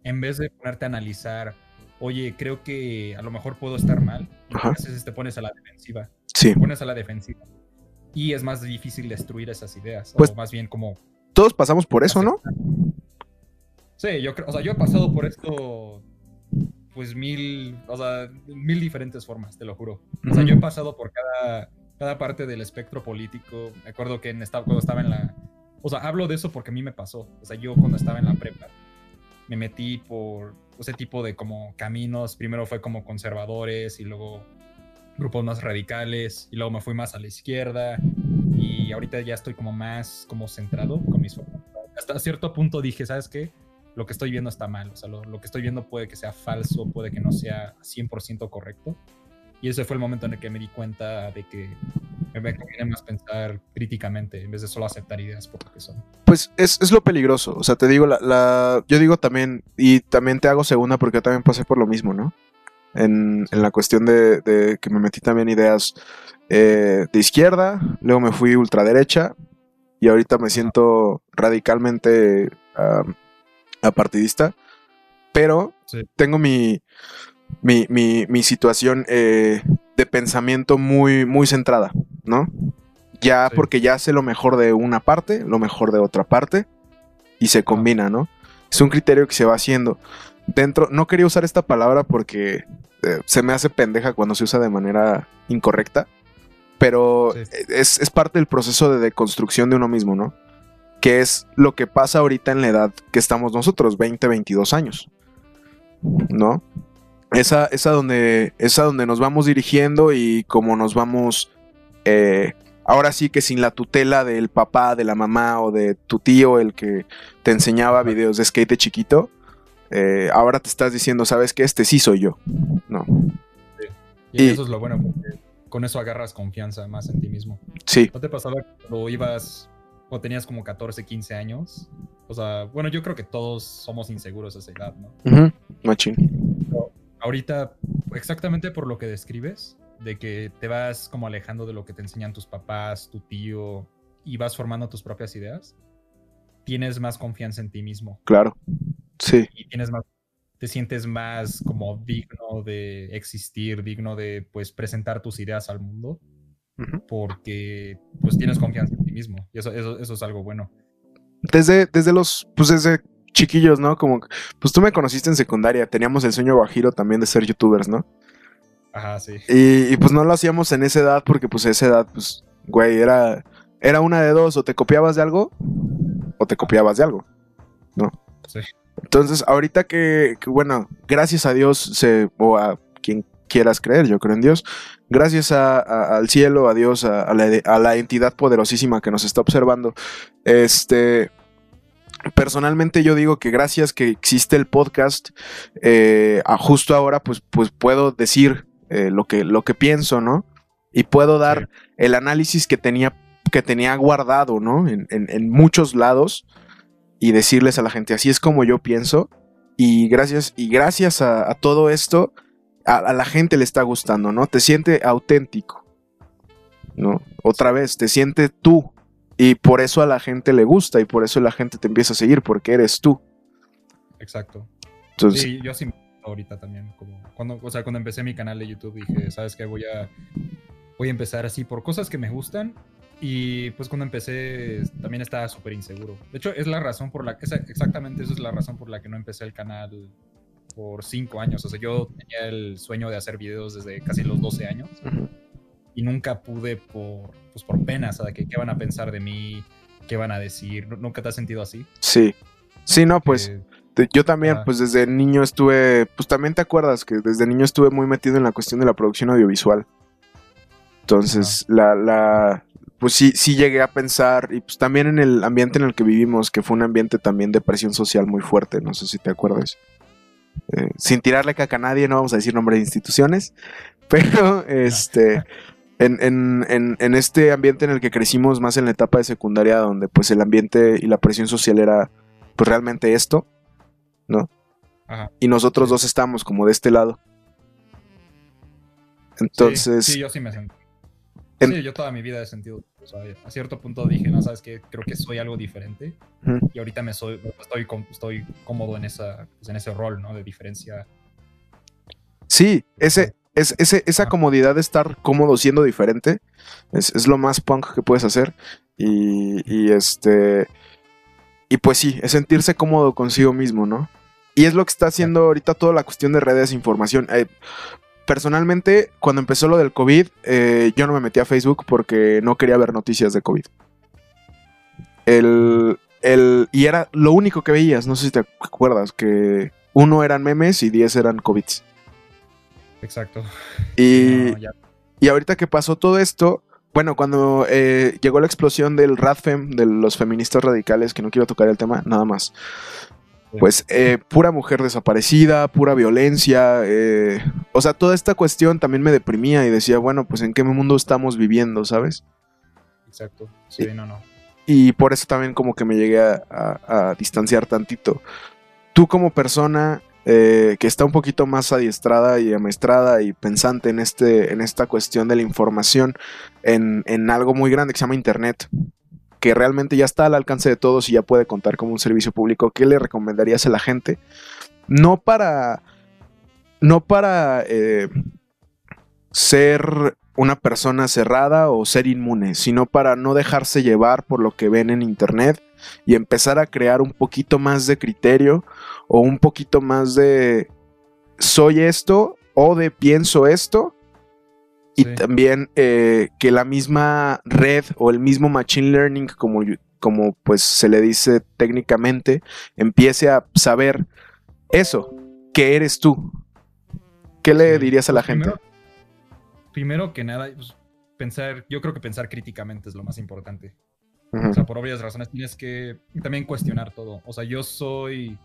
en vez de ponerte a analizar, oye, creo que a lo mejor puedo estar mal, te pones a la defensiva. Sí. pones a la defensiva. Y es más difícil destruir esas ideas. Pues- o más bien como. Todos pasamos por eso, ¿no? Sí, yo creo. O sea, yo he pasado por esto. Pues mil. O sea, mil diferentes formas, te lo juro. O sea, yo he pasado por cada, cada parte del espectro político. Me acuerdo que en esta, cuando estaba en la. O sea, hablo de eso porque a mí me pasó. O sea, yo cuando estaba en la prepa me metí por ese tipo de como caminos. Primero fue como conservadores y luego grupos más radicales y luego me fui más a la izquierda y ahorita ya estoy como más como centrado con mis. Hasta cierto punto dije, ¿sabes qué? Lo que estoy viendo está mal, o sea, lo, lo que estoy viendo puede que sea falso, puede que no sea 100% correcto. Y ese fue el momento en el que me di cuenta de que me conviene más pensar críticamente en vez de solo aceptar ideas por lo que son. Pues es, es lo peligroso. O sea, te digo, la, la- yo digo también, y también te hago segunda porque yo también pasé por lo mismo, ¿no? En, en la cuestión de, de que me metí también ideas eh, de izquierda, luego me fui ultraderecha y ahorita me siento radicalmente apartidista, pero Sí. tengo mi, mi, mi- mi situación eh, de pensamiento muy, muy centrada, ¿no? Ya Sí. porque ya sé lo mejor de una parte, lo mejor de otra parte y se combina, ¿no? Es un criterio que se va haciendo. Dentro, no quería usar esta palabra porque eh, se me hace pendeja cuando se usa de manera incorrecta, pero Sí. es, es parte del proceso de deconstrucción de uno mismo, ¿no? Que es lo que pasa ahorita en la edad que estamos nosotros, 20, 22 años, ¿no? esa, esa donde, esa donde nos vamos dirigiendo y como nos vamos, eh, ahora sí que sin la tutela del papá, de la mamá o de tu tío, el que te enseñaba videos de skate de chiquito, eh, ahora te estás diciendo, ¿sabes qué? Este sí soy yo. No. Y, eso es lo bueno, porque con eso agarras confianza más en ti mismo. Sí. ¿No te pasaba cuando ibas o tenías como 14, 15 años? O sea, bueno, yo creo que todos somos inseguros a esa edad, ¿no? Ujú, Machín. ahorita, exactamente por lo que describes, de que te vas como alejando de lo que te enseñan tus papás, tu tío, y vas formando tus propias ideas, tienes más confianza en ti mismo Claro. Sí. y tienes más, te sientes más como digno de existir, digno de pues presentar tus ideas al mundo, porque pues tienes confianza en ti mismo, y eso, eso, eso es algo bueno. Desde, desde los, pues desde chiquillos, ¿no? Como, pues tú me conociste en secundaria, teníamos el sueño guajiro también de ser youtubers, ¿no? Ajá, sí. Y, y, pues no lo hacíamos en esa edad porque pues a esa edad, pues, güey, era, era una de dos, o te copiabas de algo o te copiabas de algo, ¿no? Sí. Entonces, ahorita que, que, bueno, gracias a Dios, se, o a quien quieras creer, yo creo en Dios, gracias a- a- al cielo, a Dios, a, a la, a la entidad poderosísima que nos está observando, este... Personalmente yo digo que gracias que existe el podcast, eh, a justo ahora pues, pues puedo decir eh, lo, que, lo que pienso, ¿no? Y puedo dar el análisis que tenía, que tenía guardado, ¿no? En, en- en muchos lados y decirles a la gente, así es como yo pienso. Y gracias, y gracias a, a todo esto, a, a la gente le está gustando, ¿no? Te siente auténtico, ¿no? Otra vez, te siente tú. Y por eso a la gente le gusta y por eso la gente te empieza a seguir, porque eres tú. Exacto. Entonces, Sí, yo sí ahorita también. Como cuando, o sea, cuando empecé mi canal de YouTube dije, ¿sabes qué? Voy a, voy a empezar así por cosas que me gustan. Y pues cuando empecé también estaba súper inseguro. De hecho, es la razón por la que, exactamente eso es la razón por la que no empecé el canal por cinco años. O sea, yo tenía el sueño de hacer videos desde casi los 12 años y nunca pude por, pues por pena, o sea, que qué van a pensar de mí, qué van a decir. ¿Nu- ¿Nunca te has sentido así? sí. Sí, no, pues Te- Yo también, Ah. pues desde niño estuve, pues también te acuerdas que desde niño estuve muy metido en la cuestión de la producción audiovisual. Entonces, la, la, pues sí, sí llegué a pensar, y pues también en el ambiente en el que vivimos, que fue un ambiente también de presión social muy fuerte, no sé si te acuerdas. Eh, sin tirarle caca a nadie, no vamos a decir nombre de instituciones, pero este, en, en, en, en este ambiente en el que crecimos más en la etapa de secundaria, donde pues el ambiente y la presión social era pues realmente esto, ¿no? Ajá. Y nosotros dos estamos como de este lado. Entonces, Sí, sí, yo sí me sentí. Sí, yo toda mi vida he sentido. o sea, a cierto punto dije, no, sabes qué, creo que soy algo diferente. Y ahorita me soy, estoy, estoy cómodo en, esa, pues, en ese rol, ¿no? De diferencia. sí, ese, es, ese, esa comodidad de estar cómodo siendo diferente es, es lo más punk que puedes hacer. Y, y este. Y pues sí, es sentirse cómodo consigo mismo, ¿no? Y es lo que está haciendo ahorita toda la cuestión de redes de información. Eh, personalmente, cuando empezó lo del COVID, eh, yo no me metí a Facebook porque no quería ver noticias de COVID. El, el, y era lo único que veías, no sé si te acuerdas, que uno eran memes y diez eran COVID. Exacto. Y, No, y ahorita que pasó todo esto, bueno, cuando eh, llegó la explosión del RADFEM, de los feministas radicales, que no quiero tocar el tema, nada más. Pues eh, pura mujer desaparecida, pura violencia. eh, o sea, toda esta cuestión también me deprimía y decía, bueno, pues en qué mundo estamos viviendo, ¿sabes? Exacto. Sí, no, no. Y por eso también como que me llegué a, a- a distanciar tantito. Tú como persona eh, que está un poquito más adiestrada y amaestrada y pensante en, este, en esta cuestión de la información, en, en algo muy grande que se llama Internet, que realmente ya está al alcance de todos y ya puede contar como un servicio público, ¿qué le recomendarías a la gente? No para... No para eh, ser una persona cerrada o ser inmune, sino para no dejarse llevar por lo que ven en internet y empezar a crear un poquito más de criterio o un poquito más de soy esto o de pienso esto y Sí. también eh, que la misma red o el mismo machine learning como, como pues se le dice técnicamente empiece a saber eso, que eres tú. ¿qué le Sí, dirías a la pues, gente? Primero, que nada, pues, pensar, yo creo que pensar críticamente es lo más importante. O sea, por obvias razones tienes que también cuestionar todo. O sea, yo soy,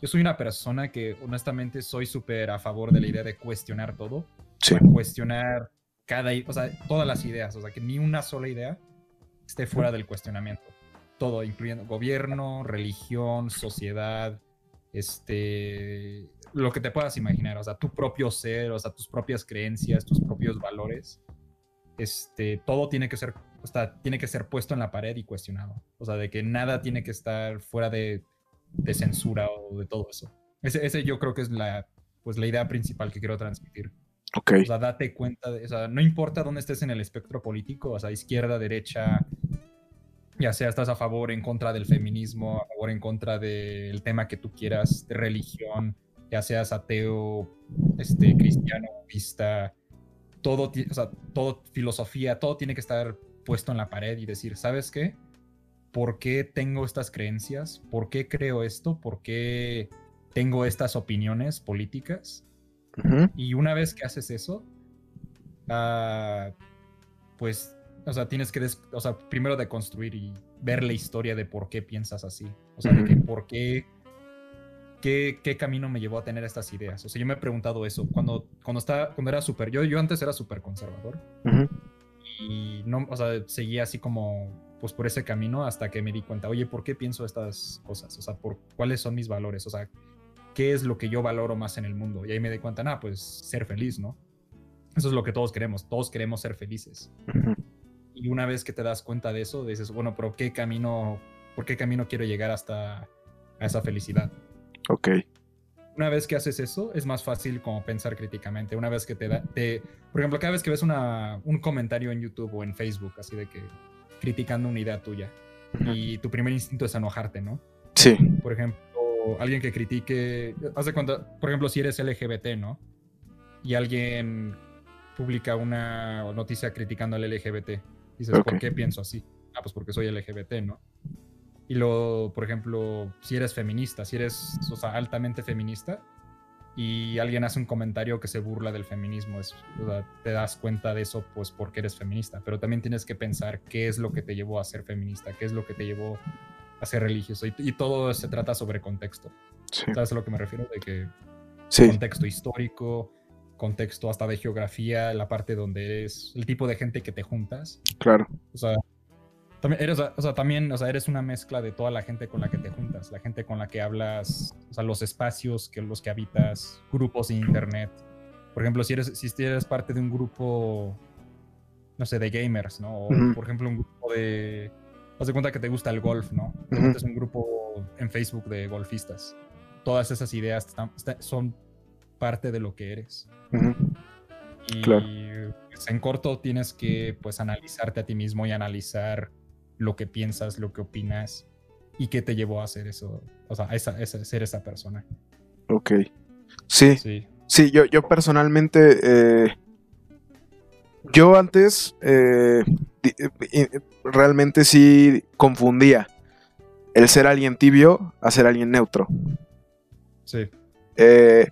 yo soy una persona que honestamente soy súper a favor de la idea de cuestionar todo. Sí. O sea, cuestionar cada, o sea, todas las ideas. O sea, que ni una sola idea esté fuera del cuestionamiento. Todo, incluyendo gobierno, religión, sociedad, este, lo que te puedas imaginar. O sea, tu propio ser, o sea, tus propias creencias, tus propios valores. Este, todo tiene que ser, o sea, tiene que ser puesto en la pared y cuestionado. O sea, de que nada tiene que estar fuera de, de censura o de todo eso. Ese, ese yo creo que es la, pues, la idea principal que quiero transmitir. Ok, O sea, date cuenta, de, o no importa dónde estés en el espectro político, o sea, izquierda, derecha, ya sea estás a favor, en contra del feminismo, a favor, en contra del tema que tú quieras, de religión, ya seas ateo, este, cristiano, budista, todo, o sea, todo, filosofía, todo tiene que estar puesto en la pared y decir, ¿sabes qué? ¿Por qué tengo estas creencias? ¿Por qué creo esto? ¿Por qué tengo estas opiniones políticas? Ujú, Y una vez que haces eso, ah, pues, o sea, tienes que, des- o sea, primero de construir y ver la historia de por qué piensas así. O sea, de que por qué, qué, qué camino me llevó a tener estas ideas. O sea, yo me he preguntado eso cuando, cuando, estaba, cuando era súper, yo, yo antes era súper conservador ujú, y no, o sea, seguía así como, pues por ese camino hasta que me di cuenta, oye, ¿por qué pienso estas cosas? O sea, ¿por cuáles son mis valores? O sea, ¿qué es lo que yo valoro más en el mundo? Y ahí me di cuenta, nada, pues ser feliz, ¿no? Eso es lo que todos queremos, todos queremos ser felices. Y una vez que te das cuenta de eso, dices, bueno, pero ¿qué camino, por qué camino quiero llegar hasta a esa felicidad? Ok, Una vez que haces eso, es más fácil como pensar críticamente. Una vez que te da, te, por ejemplo, cada vez que ves una, un comentario en YouTube o en Facebook, así de que criticando una idea tuya, y tu primer instinto es enojarte, ¿no? Sí, Por ejemplo, alguien que critique, hace cuenta, por ejemplo, si eres LGBT, ¿no? Y alguien publica una noticia criticando al LGBT. Dices. ¿por qué pienso así? Ah, pues porque soy LGBT, ¿no? Y luego, por ejemplo, si eres feminista, si eres, o sea, altamente feminista, y alguien hace un comentario que se burla del feminismo, es, o sea, te das cuenta de eso, pues porque eres feminista, pero también tienes que pensar qué es lo que te llevó a ser feminista, qué es lo que te llevó a ser religioso, y, y todo se trata sobre contexto. sí, ¿Sabes a lo que me refiero? De que sí, contexto histórico, contexto hasta de geografía, la parte donde eres, el tipo de gente que te juntas. claro. O sea, también eres, o sea, también, o sea, eres una mezcla de toda la gente con la que te juntas, la gente con la que hablas, o sea, los espacios que los que habitas, grupos en internet. Por ejemplo, si eres, si eres parte de un grupo, no sé, de gamers, ¿no? O, por ejemplo, un grupo de. Haz de cuenta que te gusta el golf, ¿no? Metes en un grupo en Facebook de golfistas. Todas esas ideas están- son parte de lo que eres. ujú, Y Claro. pues, en corto tienes que pues analizarte a ti mismo y analizar lo que piensas, lo que opinas y qué te llevó a hacer eso, o sea, a esa, ser esa persona. Ok. Sí, Sí. sí, yo, yo personalmente, eh, yo antes eh, realmente sí confundía el ser alguien tibio a ser alguien neutro. Sí. Eh,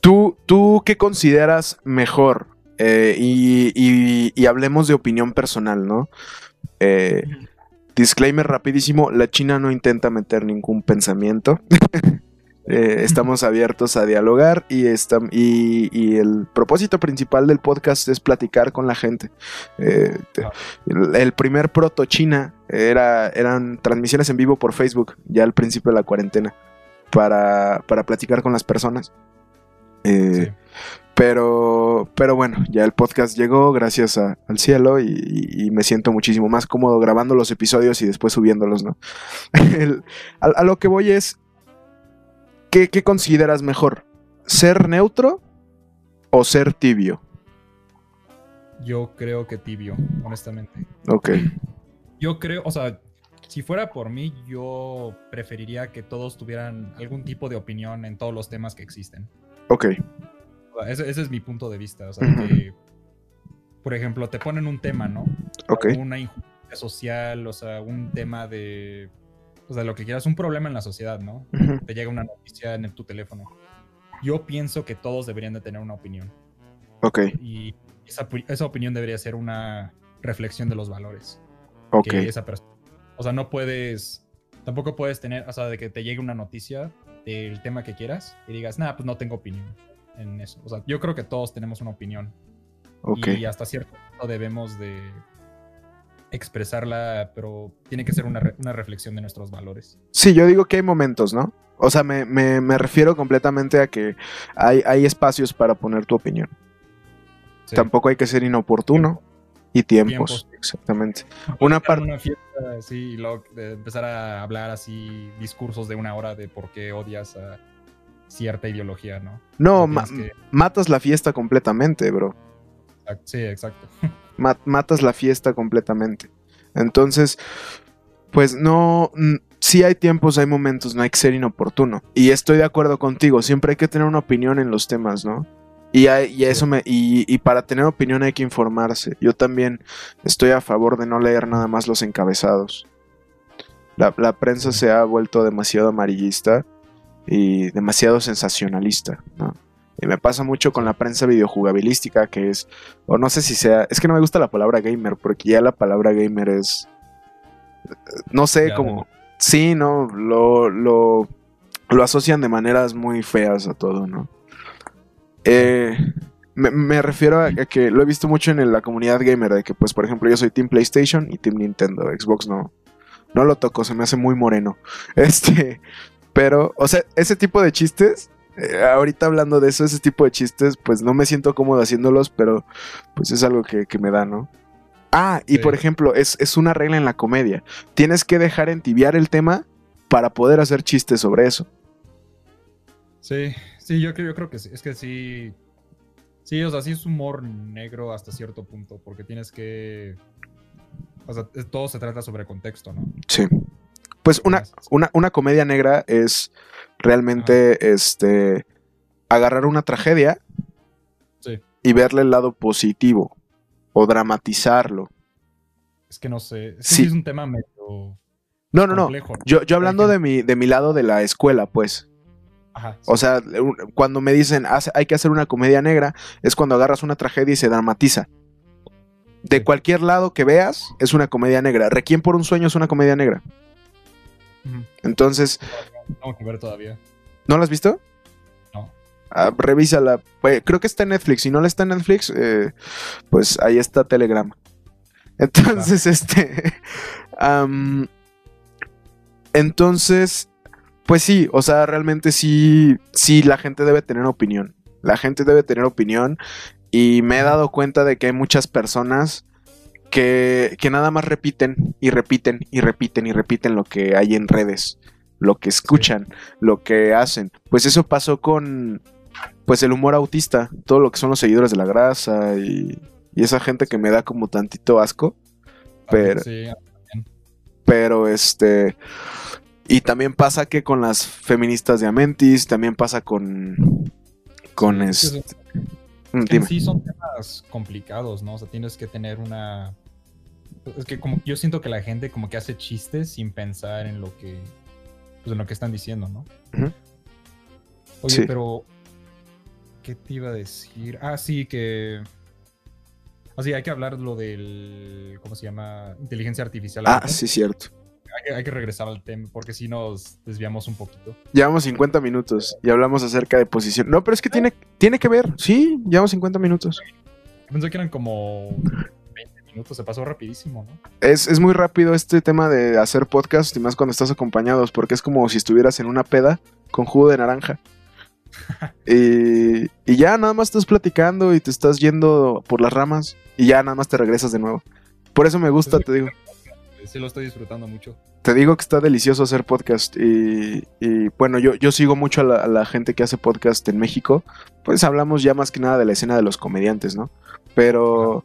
¿tú, ¿Tú qué consideras mejor? Eh, y, y- y hablemos de opinión personal, ¿no? Eh, disclaimer rapidísimo, la China no intenta meter ningún pensamiento. Eh, estamos abiertos a dialogar y, estam- y, y el propósito principal del podcast es platicar con la gente. Eh, el, el primer proto China era, eran transmisiones en vivo por Facebook, ya al principio de la cuarentena, para, para platicar con las personas. Eh, Sí. pero, pero bueno, ya el podcast llegó gracias a- al cielo y, y- y me siento muchísimo más cómodo grabando los episodios y después subiéndolos, ¿no? El- a, a lo que voy es, ¿qué, qué consideras mejor? ¿Ser neutro o ser tibio? Yo creo que tibio, honestamente. Ok, Yo creo, o sea, si fuera por mí, yo preferiría que todos tuvieran algún tipo de opinión en todos los temas que existen. ok, ese, ese es mi punto de vista. O sea, que, por ejemplo, te ponen un tema, ¿no? ok, Una injusticia social, o sea, un tema de, o sea, lo que quieras, un problema en la sociedad, ¿no? Te llega una noticia en el- tu teléfono. yo pienso que todos deberían de tener una opinión. Ok, Y esa, esa opinión debería ser una reflexión de los valores ok. que esa persona. O sea, no puedes, tampoco puedes tener, o sea, de que te llegue una noticia del tema que quieras y digas, nada, pues no tengo opinión en eso. O sea, yo creo que todos tenemos una opinión Ok. y hasta cierto punto debemos de expresarla, pero tiene que ser una, re- una reflexión de nuestros valores. Sí, yo digo que hay momentos, ¿no? O sea, me, me- me refiero completamente a que hay, hay espacios para poner tu opinión. Sí. Tampoco hay que ser inoportuno y tiempos. Tiempos. Exactamente. Una parte. una fiesta así y luego de empezar a hablar así discursos de una hora de por qué odias a cierta ideología, ¿no? No, ma- que- matas la fiesta completamente, bro. Sí, exacto. Ma- matas la fiesta completamente. Entonces, pues no. mm, Sí hay tiempos, hay momentos, no hay que ser inoportuno. Y estoy de acuerdo contigo, siempre hay que tener una opinión en los temas, ¿no? Y, hay- y eso me, y, y para tener opinión hay que informarse. Yo también estoy a favor de no leer nada más los encabezados. La, la prensa se ha vuelto demasiado amarillista y demasiado sensacionalista, ¿no? Y me pasa mucho con la prensa videojugabilística, que es, o no sé si sea, es que no me gusta la palabra gamer, porque ya la palabra gamer es, no sé, como, sí, no, lo, lo, lo asocian de maneras muy feas a todo, ¿no? Eh, me, me refiero a, a que lo he visto mucho en la comunidad gamer, de que, pues, por ejemplo, yo soy Team PlayStation y Team Nintendo, Xbox no, no lo toco, se me hace muy moreno. Este, pero, o sea, ese tipo de chistes, eh, ahorita hablando de eso, ese tipo de chistes, pues no me siento cómodo haciéndolos, pero pues es algo que, que me da, ¿no? Ah, y Sí. por ejemplo, es, es una regla en la comedia. Tienes que dejar entibiar el tema para poder hacer chistes sobre eso. Sí, sí, yo creo, yo creo que sí. Es que sí. Sí, o sea, sí es humor negro hasta cierto punto, porque tienes que. O sea, todo se trata sobre contexto, ¿no? Sí. Pues una, una, una comedia negra es realmente este agarrar una tragedia Sí. y verle el lado positivo o dramatizarlo. Es que no sé. Es Sí. es un tema medio. No, no, no. complejo, Yo, yo hablando de mi, de mi lado de la escuela, pues. Ajá. sí. O sea, cuando me dicen "Haz- hay que hacer una comedia negra, es cuando agarras una tragedia y se dramatiza. De Sí. cualquier lado que veas, es una comedia negra. Requiem por un sueño es una comedia negra. Entonces, Tengo que ver todavía. ¿no la has visto? No. Ah, revísala. Creo que está en Netflix. Si no la está en Netflix, eh, pues ahí está Telegram. Entonces, este. entonces, pues sí, o sea, realmente sí, sí, la gente debe tener opinión. La gente debe tener opinión. Y me he dado cuenta de que hay muchas personas que, que nada más repiten y repiten y repiten y repiten lo que hay en redes, lo que escuchan, lo que hacen. Pues eso pasó con pues el humor autista, todo lo que son los seguidores de la grasa y, y esa gente que me da como tantito asco, Pero- Sí, pero este y también pasa que con las feministas de Amentis, también pasa con con este, Mm, en sí son temas complicados, ¿no? O sea, tienes que tener una. Es que como yo siento que la gente como que hace chistes sin pensar en lo que. Pues en lo que están diciendo, ¿no? Oye, Sí. pero. ¿Qué te iba a decir? Ah, sí, que. Así, hay que hablar lo del. ¿Cómo se llama? Inteligencia artificial. Ah, ahorita. sí, cierto. Hay que, hay que regresar al tema, porque si nos desviamos un poquito. Llevamos 50 minutos y hablamos acerca de posición. No, pero es que tiene, tiene que ver. Sí, llevamos 50 minutos. Pensé que eran como 20 minutos, se pasó rapidísimo, ¿no? Es, es muy rápido este tema de hacer podcast y más cuando estás acompañados, porque es como si estuvieras en una peda con jugo de naranja. y, y ya nada más estás platicando y te estás yendo por las ramas y ya nada más te regresas de nuevo. Por eso me gusta, te digo. Sí, lo estoy disfrutando mucho. Te digo que está delicioso hacer podcast y, y, bueno, yo, yo sigo mucho a la, a la gente que hace podcast en México. Pues hablamos ya más que nada de la escena de los comediantes, ¿no? Pero,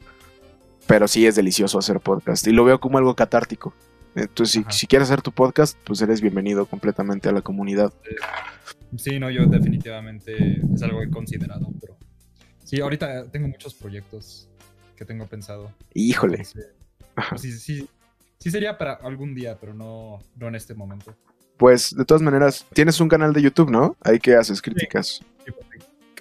pero sí es delicioso hacer podcast y lo veo como algo catártico. Entonces, si, si quieres hacer tu podcast, pues eres bienvenido completamente a la comunidad. Sí, no, yo definitivamente es algo que he considerado, pero sí, ahorita tengo muchos proyectos que tengo pensado. Híjole. Entonces, pues sí, sí, sí sería para algún día, pero no, no en este momento. pues de todas maneras, tienes un canal de YouTube, ¿no? Ahí que haces críticas.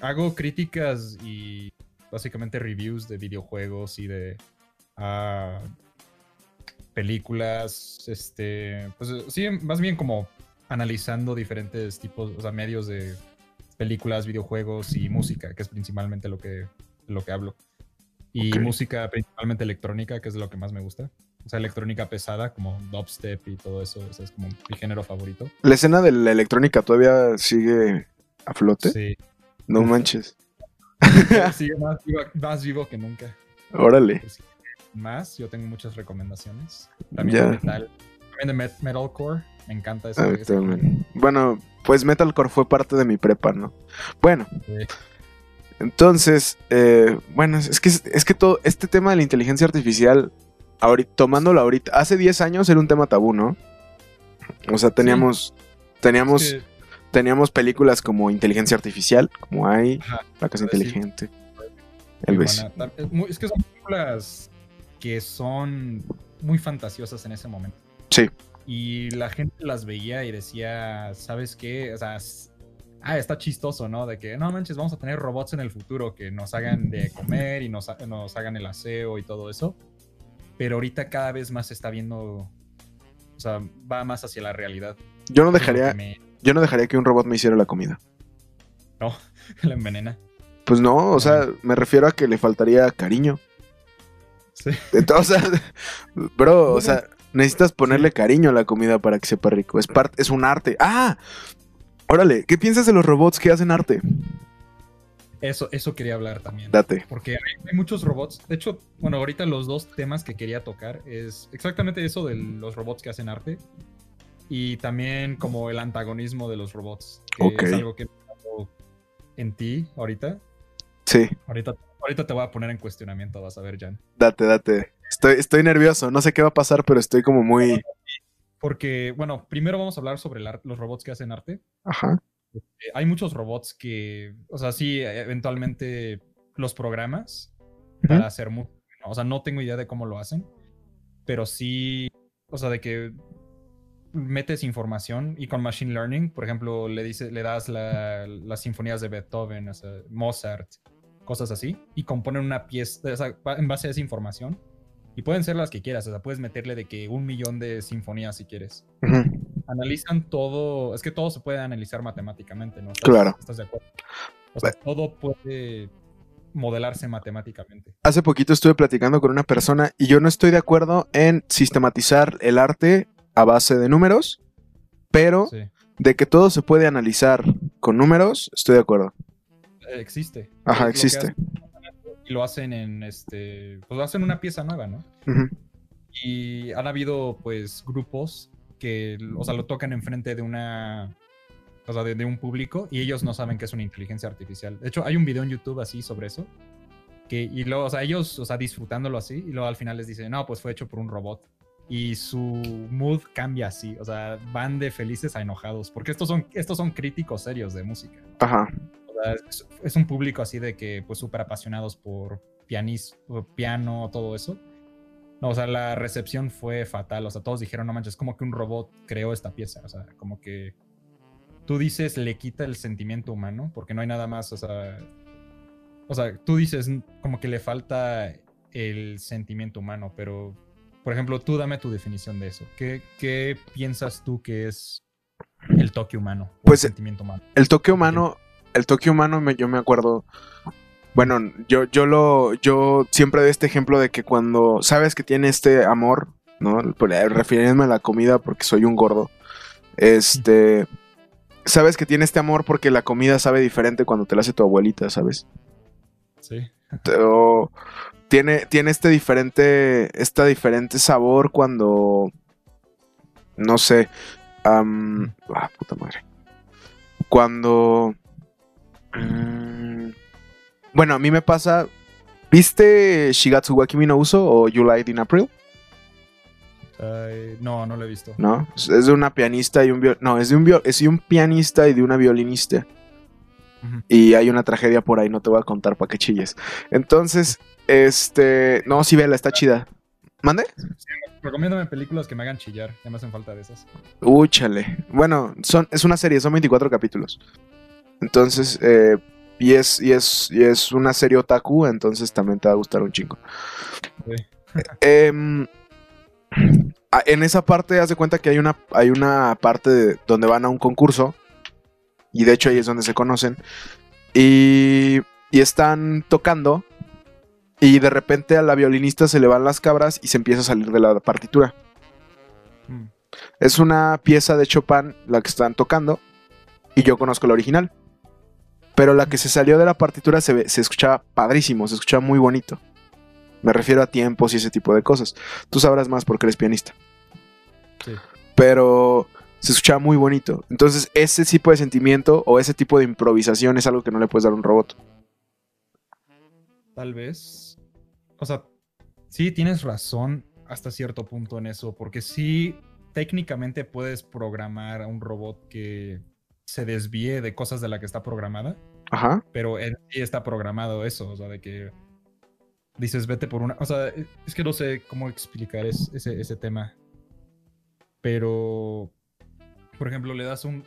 Hago críticas y básicamente reviews de videojuegos y de ah, películas, este, pues sí, más bien como analizando diferentes tipos, o sea, medios de películas, videojuegos y música, que es principalmente lo que, lo que hablo. Y música principalmente electrónica, que es lo que más me gusta. O sea, electrónica pesada, como dubstep y todo eso, es como mi género favorito. ¿La escena de la electrónica todavía sigue a flote? Sí. No manches. Sigue más vivo, que nunca. Órale. Pues más, yo tengo muchas recomendaciones. También de metal, también de metalcore, me encanta eso. Ah, bueno, pues metalcore fue parte de mi prepa, ¿no? Bueno. Entonces, eh, bueno, es que, es que todo este tema de la inteligencia artificial, ahorita, tomándolo ahorita, hace 10 años era un tema tabú, ¿no? O sea, teníamos, teníamos, teníamos películas como Inteligencia Artificial, como hay, La Casa Inteligente, El beso. Es que son películas que son muy fantasiosas en ese momento. Sí. Y la gente las veía y decía, ¿sabes qué? O sea, ah, está chistoso, ¿no? De que, no manches, vamos a tener robots en el futuro que nos hagan de comer y nos, nos hagan el aseo y todo eso. Pero ahorita cada vez más se está viendo, o sea, va más hacia la realidad. Yo no dejaría, yo no dejaría que un robot me hiciera la comida. No, la envenena. Pues no, o sea, me refiero a que le faltaría cariño. Sí. Entonces, bro, o sea, necesitas ponerle cariño a la comida para que sepa rico. Es, parte, es un arte. ¡Ah! Órale, ¿qué piensas de los robots que hacen arte? Eso, eso quería hablar también. Date. Porque hay, muchos robots. De hecho, bueno, ahorita los dos temas que quería tocar es exactamente eso de los robots que hacen arte. Y también como el antagonismo de los robots. Que es algo que en ti ahorita. Sí. Ahorita Ahorita te voy a poner en cuestionamiento, vas a ver, Jan. Date, date. Estoy, estoy nervioso, no sé qué va a pasar, pero estoy como muy... Porque, bueno, primero vamos a hablar sobre los robots que hacen arte. Ajá. Eh, hay muchos robots que, o sea, sí, eventualmente los programas para hacer música. O sea, no tengo idea de cómo lo hacen, pero sí, o sea, de que metes información y con machine learning, por ejemplo, le dices, le das las sinfonías de Beethoven, o sea, Mozart, cosas así, y componen una pieza en base a esa información. Y pueden ser las que quieras, o sea, puedes meterle de que un millón de sinfonías si quieres. Analizan todo, es que todo se puede analizar matemáticamente, ¿no? claro. ¿Estás de acuerdo? O sea, todo puede modelarse matemáticamente. Hace poquito estuve platicando con una persona y yo no estoy de acuerdo en sistematizar el arte a base de números, pero de que todo se puede analizar con números, estoy de acuerdo existe. Ajá, existe. y lo hacen en este. Pues hacen una pieza nueva, ¿no? Y han habido, pues, grupos que, o sea, lo tocan enfrente de una. O sea, de, un público y ellos no saben que es una inteligencia artificial. De hecho, hay un video en YouTube así sobre eso. Que, y luego, o sea, ellos, o sea, disfrutándolo así, y luego al final les dicen, no, pues fue hecho por un robot. Y su mood cambia así, o sea, van de felices a enojados, porque estos son, estos son críticos serios de música. Ajá es, un público así de que, pues, súper apasionados por pianis, piano, todo eso. No, o sea, la recepción fue fatal. O sea, todos dijeron, no manches, como que un robot creó esta pieza. O sea, como que tú dices, le quita el sentimiento humano, porque no hay nada más, o sea, o sea, tú dices como que le falta el sentimiento humano, pero, por ejemplo, tú dame tu definición de eso. ¿Qué, qué piensas tú que es el toque humano? Pues el sentimiento humano. El toque humano el toque humano, yo me acuerdo. Bueno, yo, yo lo. Yo siempre doy este ejemplo de que cuando sabes que tiene este amor, ¿no? Refiriéndome a la comida porque soy un gordo. Este. Sabes que tiene este amor porque la comida sabe diferente cuando te la hace tu abuelita, ¿sabes? Sí. O tiene, tiene este diferente. Este diferente sabor cuando. No sé. ah, puta madre. Cuando Mm, bueno, a mí me pasa. ¿Viste Shigatsu wa Kimi no Uso o You Lied in April? no, no lo he visto. No, es de una pianista y un no, es de un es de un pianista y de una violinista. Y hay una tragedia por ahí, no te voy a contar para que chilles. Entonces, este, no, sí vela, está chida. ¿Mande? recomiéndame películas que me hagan chillar. Ya me hacen falta de esas. Úchale. Bueno, son, es una serie, son 24 capítulos. Entonces, eh, y es, y es, y es una serie otaku, entonces también te va a gustar un chingo. Em, a- en esa parte, haz de cuenta que hay una, hay una parte de- donde van a un concurso. Y de hecho ahí es donde se conocen. Y, y están tocando. Y de repente a la violinista se le van las cabras y se empieza a salir de la partitura. Mm. Es una pieza de Chopin la que están tocando. Y yo conozco la original. Pero la que se salió de la partitura se, ve- se escuchaba padrísimo, se escuchaba muy bonito. Me refiero a tiempos y ese tipo de cosas. Tú sabrás más porque eres pianista. Sí. Pero se escuchaba muy bonito. Entonces, ese tipo de sentimiento o ese tipo de improvisación es algo que no le puedes dar a un robot. Tal vez. O sea, sí tienes razón hasta cierto punto en eso, porque sí, técnicamente puedes programar a un robot que se desvíe de cosas de la que está programada, Ajá. pero en sí está programado eso, o sea, de que dices vete por una. O sea, e- es que no sé cómo explicar es- ese, ese tema, pero, por ejemplo, le das un,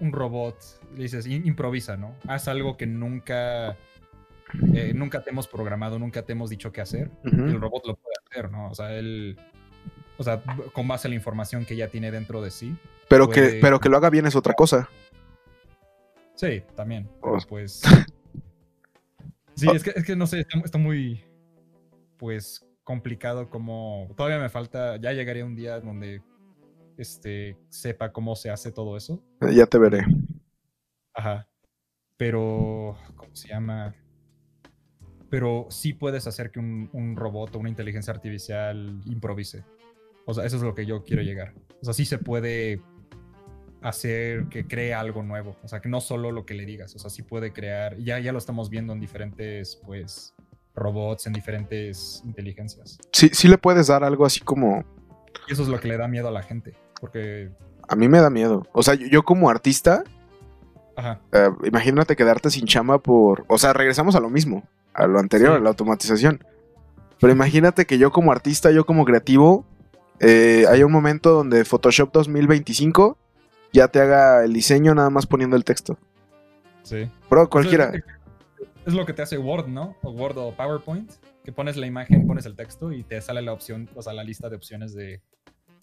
un robot, le dices "In- improvisa, ¿no? Haz algo que nunca eh, nunca te hemos programado, nunca te hemos dicho qué hacer, el robot lo puede hacer, ¿no? O sea, él, o sea, con base a la información que ya tiene dentro de sí. Pero, que, pero que lo haga bien es otra cosa. Sí, también. Pero O- pues. Sí, es que, es que no sé, está, está muy, pues, complicado como. Todavía me falta. Ya llegaría un día donde este sepa cómo se hace todo eso. Ya te veré. Ajá. Pero, ¿cómo se llama? Pero sí puedes hacer que un, un robot o una inteligencia artificial improvise. O sea, eso es lo que yo quiero llegar. O sea, sí se puede hacer que cree algo nuevo. O sea, que no solo lo que le digas. O sea, sí puede crear. Ya, ya lo estamos viendo en diferentes, pues, robots, en diferentes inteligencias. Sí, sí le puedes dar algo así como... Y eso es lo que le da miedo a la gente. Porque, A mí me da miedo. O sea, yo, yo como artista, ajá, eh, imagínate quedarte sin chamba por... O sea, regresamos a lo mismo, a lo anterior, Sí. a la automatización. Pero imagínate que yo como artista, yo como creativo, eh, hay un momento donde Photoshop 2025 ya te haga el diseño nada más poniendo el texto. sí. Bro, cualquiera. Eso Es, es lo que te hace Word, ¿no? O Word o PowerPoint, que pones la imagen, pones el texto y te sale la opción, o sea, la lista de opciones de.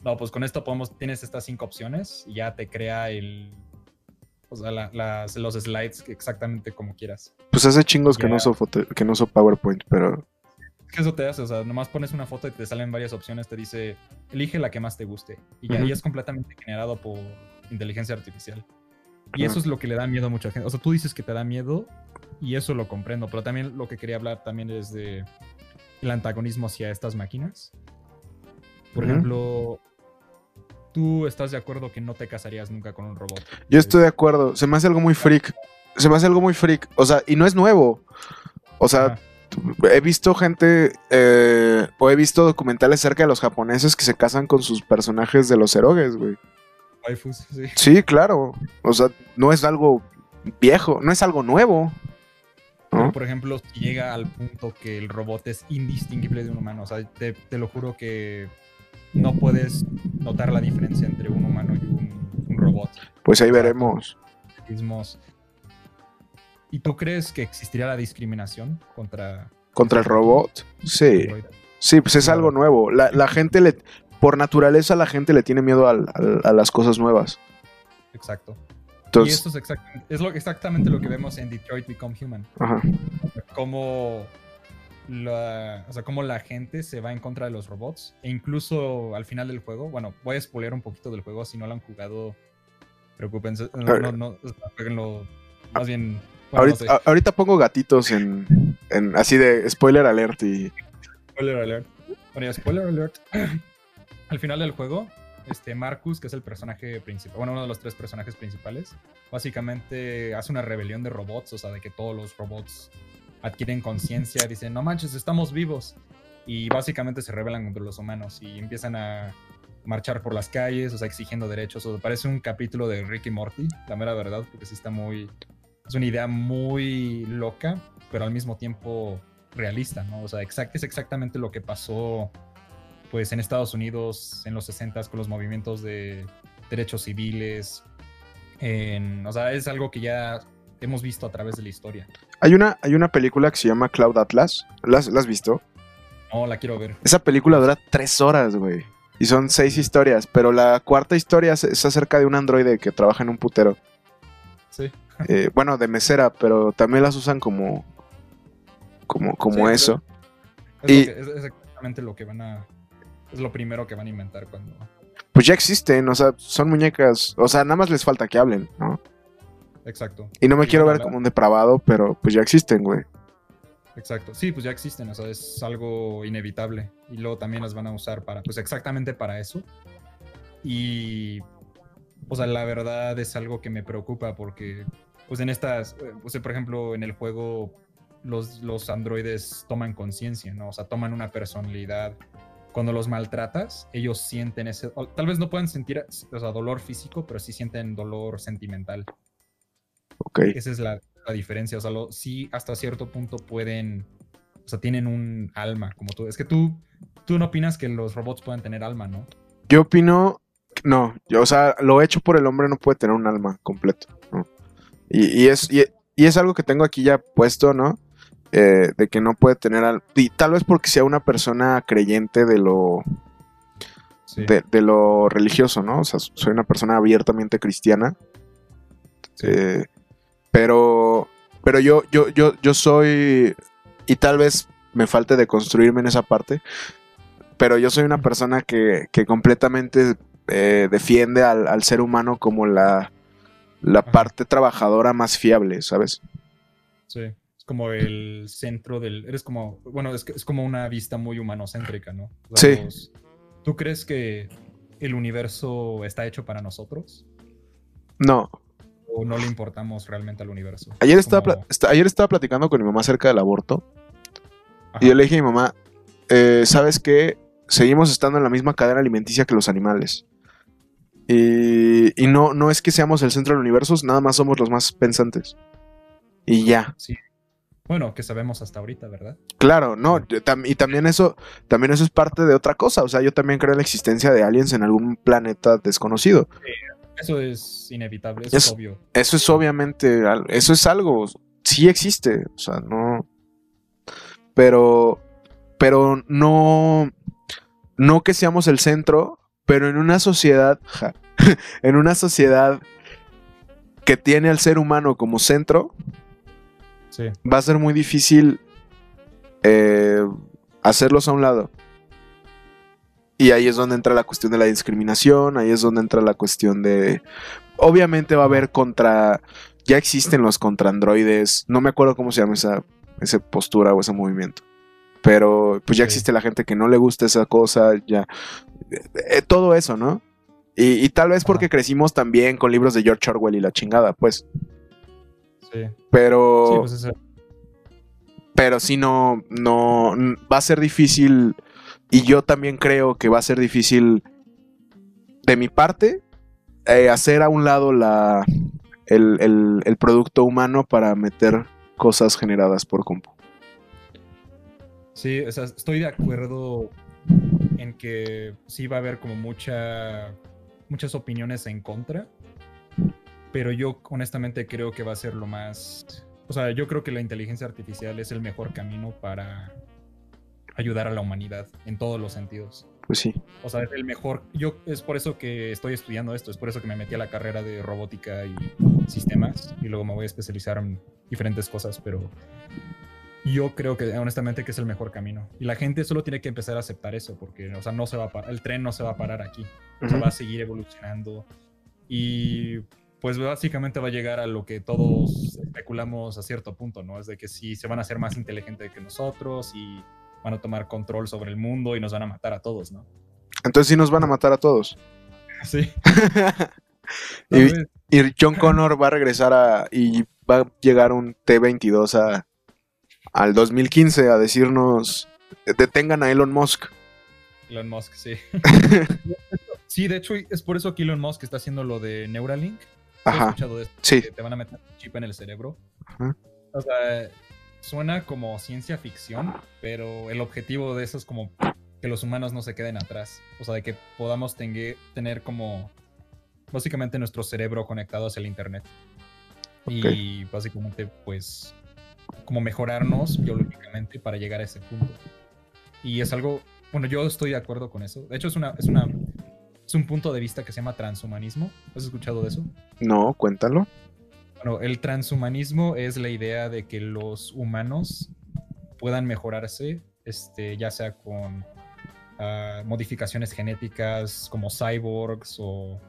No, pues con esto podemos, tienes estas cinco opciones y ya te crea el. O sea, la- las- los slides exactamente como quieras. Pues hace chingos que, no uso foto- que no uso PowerPoint, pero... Es que eso te hace, o sea, nomás pones una foto y te salen varias opciones, te dice, elige la que más te guste. Y ya y es completamente generado por inteligencia artificial. Y eso es lo que le da miedo a mucha gente. O sea, tú dices que te da miedo y eso lo comprendo, pero también lo que quería hablar también es de el antagonismo hacia estas máquinas. Por ejemplo, tú estás de acuerdo que no te casarías nunca con un robot. Yo estoy de acuerdo. Se me hace algo muy freak. Se me hace algo muy freak. O sea, y no es nuevo. O sea, he visto gente eh, o he visto documentales acerca de los japoneses que se casan con sus personajes de los erogues, güey. Waifus, sí. Sí, claro. O sea, no es algo viejo, no es algo nuevo. Por ejemplo, si llega al punto que el robot es indistinguible de un humano, o sea, te, te lo juro que no puedes notar la diferencia entre un humano y un, un robot. Pues ahí veremos. ¿Y tú crees que existiría la discriminación contra Contra el robot. Sí. Sí, pues es algo nuevo. La, la gente le. Por naturaleza, la gente le tiene miedo al- al- a las cosas nuevas. Exacto. y Entonces, eso es, exactamente, es lo, exactamente lo que vemos en Detroit Become Human. ajá. Cómo la, o sea, cómo la gente se va en contra de los robots. E incluso al final del juego, bueno, voy a spoiler un poquito del juego. Si no lo han jugado, preocúpense. No, no, no, jueguenlo más bien. bueno, ahorita, no sé. a- ahorita pongo gatitos en, en así de spoiler alert y. Spoiler alert. Bueno, spoiler alert. Al final del juego, este Marcus, que es el personaje principal, bueno, uno de los tres personajes principales, básicamente hace una rebelión de robots, o sea, de que todos los robots adquieren conciencia, dicen, no manches, estamos vivos. Y básicamente se rebelan contra los humanos y empiezan a marchar por las calles, o sea, exigiendo derechos. O sea, parece un capítulo de Ricky Morty, la mera verdad, porque sí está muy. Es una idea muy loca, pero al mismo tiempo realista, ¿no? O sea, exact, es exactamente lo que pasó pues en Estados Unidos en los 60 con los movimientos de derechos civiles. En, o sea, es algo que ya hemos visto a través de la historia. Hay una, hay una película que se llama Cloud Atlas. ¿La, has- la has visto? No, la quiero ver. Esa película dura tres horas, güey. Y son seis historias, pero la cuarta historia es- acerca de un androide que trabaja en un putero. Sí. Eh, bueno, de mesera, pero también las usan como. como, como Sí, eso. Es, Y- lo que- es- es exactamente lo que van a... Es lo primero que van a inventar cuando... Pues ya existen, o sea, son muñecas. O sea, nada más les falta que hablen, ¿no? Exacto. Y no me Y quiero ver hablar. como un depravado, pero pues ya existen, güey. Exacto. Sí, pues ya existen, o sea, es algo inevitable. Y luego también las van a usar para, pues exactamente para eso. Y, o sea, la verdad es algo que me preocupa porque, pues en estas, o sea, por ejemplo, en el juego los, los androides toman conciencia, ¿no? O sea, toman una personalidad. Cuando los maltratas, ellos sienten ese, tal vez no puedan sentir, o sea, dolor físico, pero sí sienten dolor sentimental. Ok. Esa es la, la diferencia. O sea, lo- sí, hasta cierto punto pueden. O sea, tienen un alma, como tú. Es que tú, tú no opinas que los robots puedan tener alma, ¿no? Yo opino. No, yo, o sea, lo hecho por el hombre no puede tener un alma completo, ¿no? Y, y es, y, y es algo que tengo aquí ya puesto, ¿no? Eh, de que no puede tener alma. Y tal vez porque sea una persona creyente de lo, Sí. de, de lo religioso, ¿no? O sea, soy una persona abiertamente cristiana. sí. Eh, pero, pero yo, yo, yo, yo soy, y tal vez me falte de construirme en esa parte, pero yo soy una persona que, que completamente eh, defiende al, al ser humano como la, la parte trabajadora más fiable, ¿sabes? sí. Es como el centro del. Eres como. Bueno, es, es como una vista muy humanocéntrica, ¿no? O sea, Sí. los- ¿Tú crees que el universo está hecho para nosotros? No. ¿O no le importamos realmente al universo? Ayer Es estaba, como- ayer estaba platicando con mi mamá acerca del aborto. Ajá. Y yo le dije a mi mamá, eh, ¿sabes qué? Seguimos estando en la misma cadena alimenticia que los animales. Y, y no, no es que seamos el centro del universo, nada más somos los más pensantes. Y ya. Sí. Bueno, que sabemos hasta ahorita, ¿verdad? Claro, no. yo tam- y también eso, también eso es parte de otra cosa. O sea, yo también creo en la existencia de aliens en algún planeta desconocido. Eso es inevitable, eso Es- es obvio. Eso es obviamente, eso es algo, sí existe, o sea, no, pero, pero no, no que seamos el centro, pero en una sociedad, ja, en una sociedad que tiene al ser humano como centro, Sí. va a ser muy difícil eh, hacerlos a un lado. Y ahí es donde entra la cuestión de la discriminación, ahí es donde entra la cuestión de... Obviamente va a haber contra... Ya existen los contraandroides, no me acuerdo cómo se llama esa, esa postura o ese movimiento. Pero pues ya Sí. existe la gente que no le gusta esa cosa, ya... eh, todo eso, ¿no? Y, y tal vez porque crecimos también con libros de George Orwell y la chingada, pues. Sí. Pero... Sí, pues eso- pero sí no, no, va a ser difícil y yo también creo que va a ser difícil de mi parte eh, hacer a un lado la, el, el- el producto humano para meter cosas generadas por compu. sí, o sea, estoy de acuerdo en que sí va a haber como mucha, muchas opiniones en contra, pero yo honestamente creo que va a ser lo más... O sea, yo creo que la inteligencia artificial es el mejor camino para ayudar a la humanidad en todos los sentidos. Pues sí. O sea, es el mejor. Yo es por eso que estoy estudiando esto, es por eso que me metí a la carrera de robótica y sistemas y luego me voy a especializar en diferentes cosas, pero yo creo que honestamente que es el mejor camino. Y la gente solo tiene que empezar a aceptar eso porque, o sea, no se va a parar, el tren no se va a parar aquí. O sea, va a seguir evolucionando y pues básicamente va a llegar a lo que todos especulamos a cierto punto, ¿no? Es de que sí se van a hacer más inteligentes que nosotros y van a tomar control sobre el mundo y nos van a matar a todos, ¿no? Entonces sí nos van a matar a todos. Sí. y, John Connor va a regresar a, y va a llegar un T-22 a, al 2015 a decirnos, detengan a Elon Musk. Elon Musk, sí. sí, de hecho, es por eso que Elon Musk está haciendo lo de Neuralink. ¿Has Ajá. escuchado esto? Sí. Que te van a meter un chip en el cerebro. Ajá. O sea, suena como ciencia ficción, pero el objetivo de eso es como que los humanos no se queden atrás. O sea, de que podamos tener como básicamente nuestro cerebro conectado hacia el Internet. Y básicamente, pues, como mejorarnos biológicamente para llegar a ese punto. Y es algo, bueno, yo estoy de acuerdo con eso. De hecho, es una, es una, es un punto de vista que se llama transhumanismo. ¿Has escuchado de eso? No, cuéntalo. Bueno, el transhumanismo es la idea de que los humanos puedan mejorarse, este, ya sea con ah, modificaciones genéticas como cyborgs o,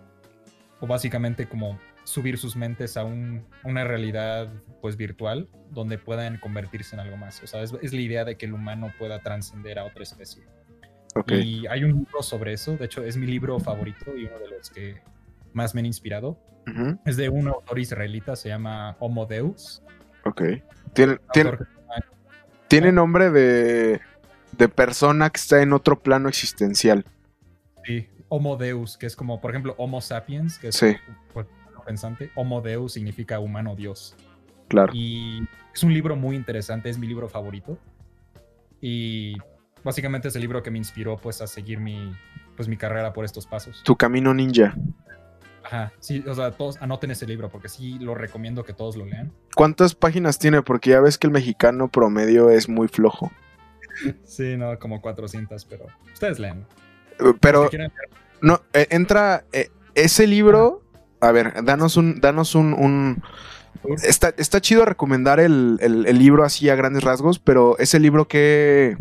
o, básicamente como subir sus mentes a una realidad pues virtual donde puedan convertirse en algo más. O sea, es, la idea de que el humano pueda trascender a otra especie. Y hay un libro sobre eso, de hecho es mi libro favorito y uno de los que más me han inspirado. Es de un autor israelita, se llama Homo Deus. Ok. Tiene, tiene, nombre de, de, persona que está en otro plano existencial. Sí, Homo Deus, que es como, por ejemplo, Homo sapiens, que es sí. pensante. Homo Deus significa humano Dios. Claro. Y es un libro muy interesante, es mi libro favorito. Y básicamente es el libro que me inspiró pues a seguir mi, pues, mi carrera por estos pasos. Tu camino ninja. Ajá, sí, o sea, todos anoten ese libro porque sí lo recomiendo que todos lo lean. ¿Cuántas páginas tiene? Porque ya ves que el mexicano promedio es muy flojo. Sí, no, como 400, pero ustedes lean. Eh, pero, no, eh, entra, eh, ese libro, a ver, danos un, danos un, Está, está, chido recomendar el, el, libro así a grandes rasgos, pero ese libro que...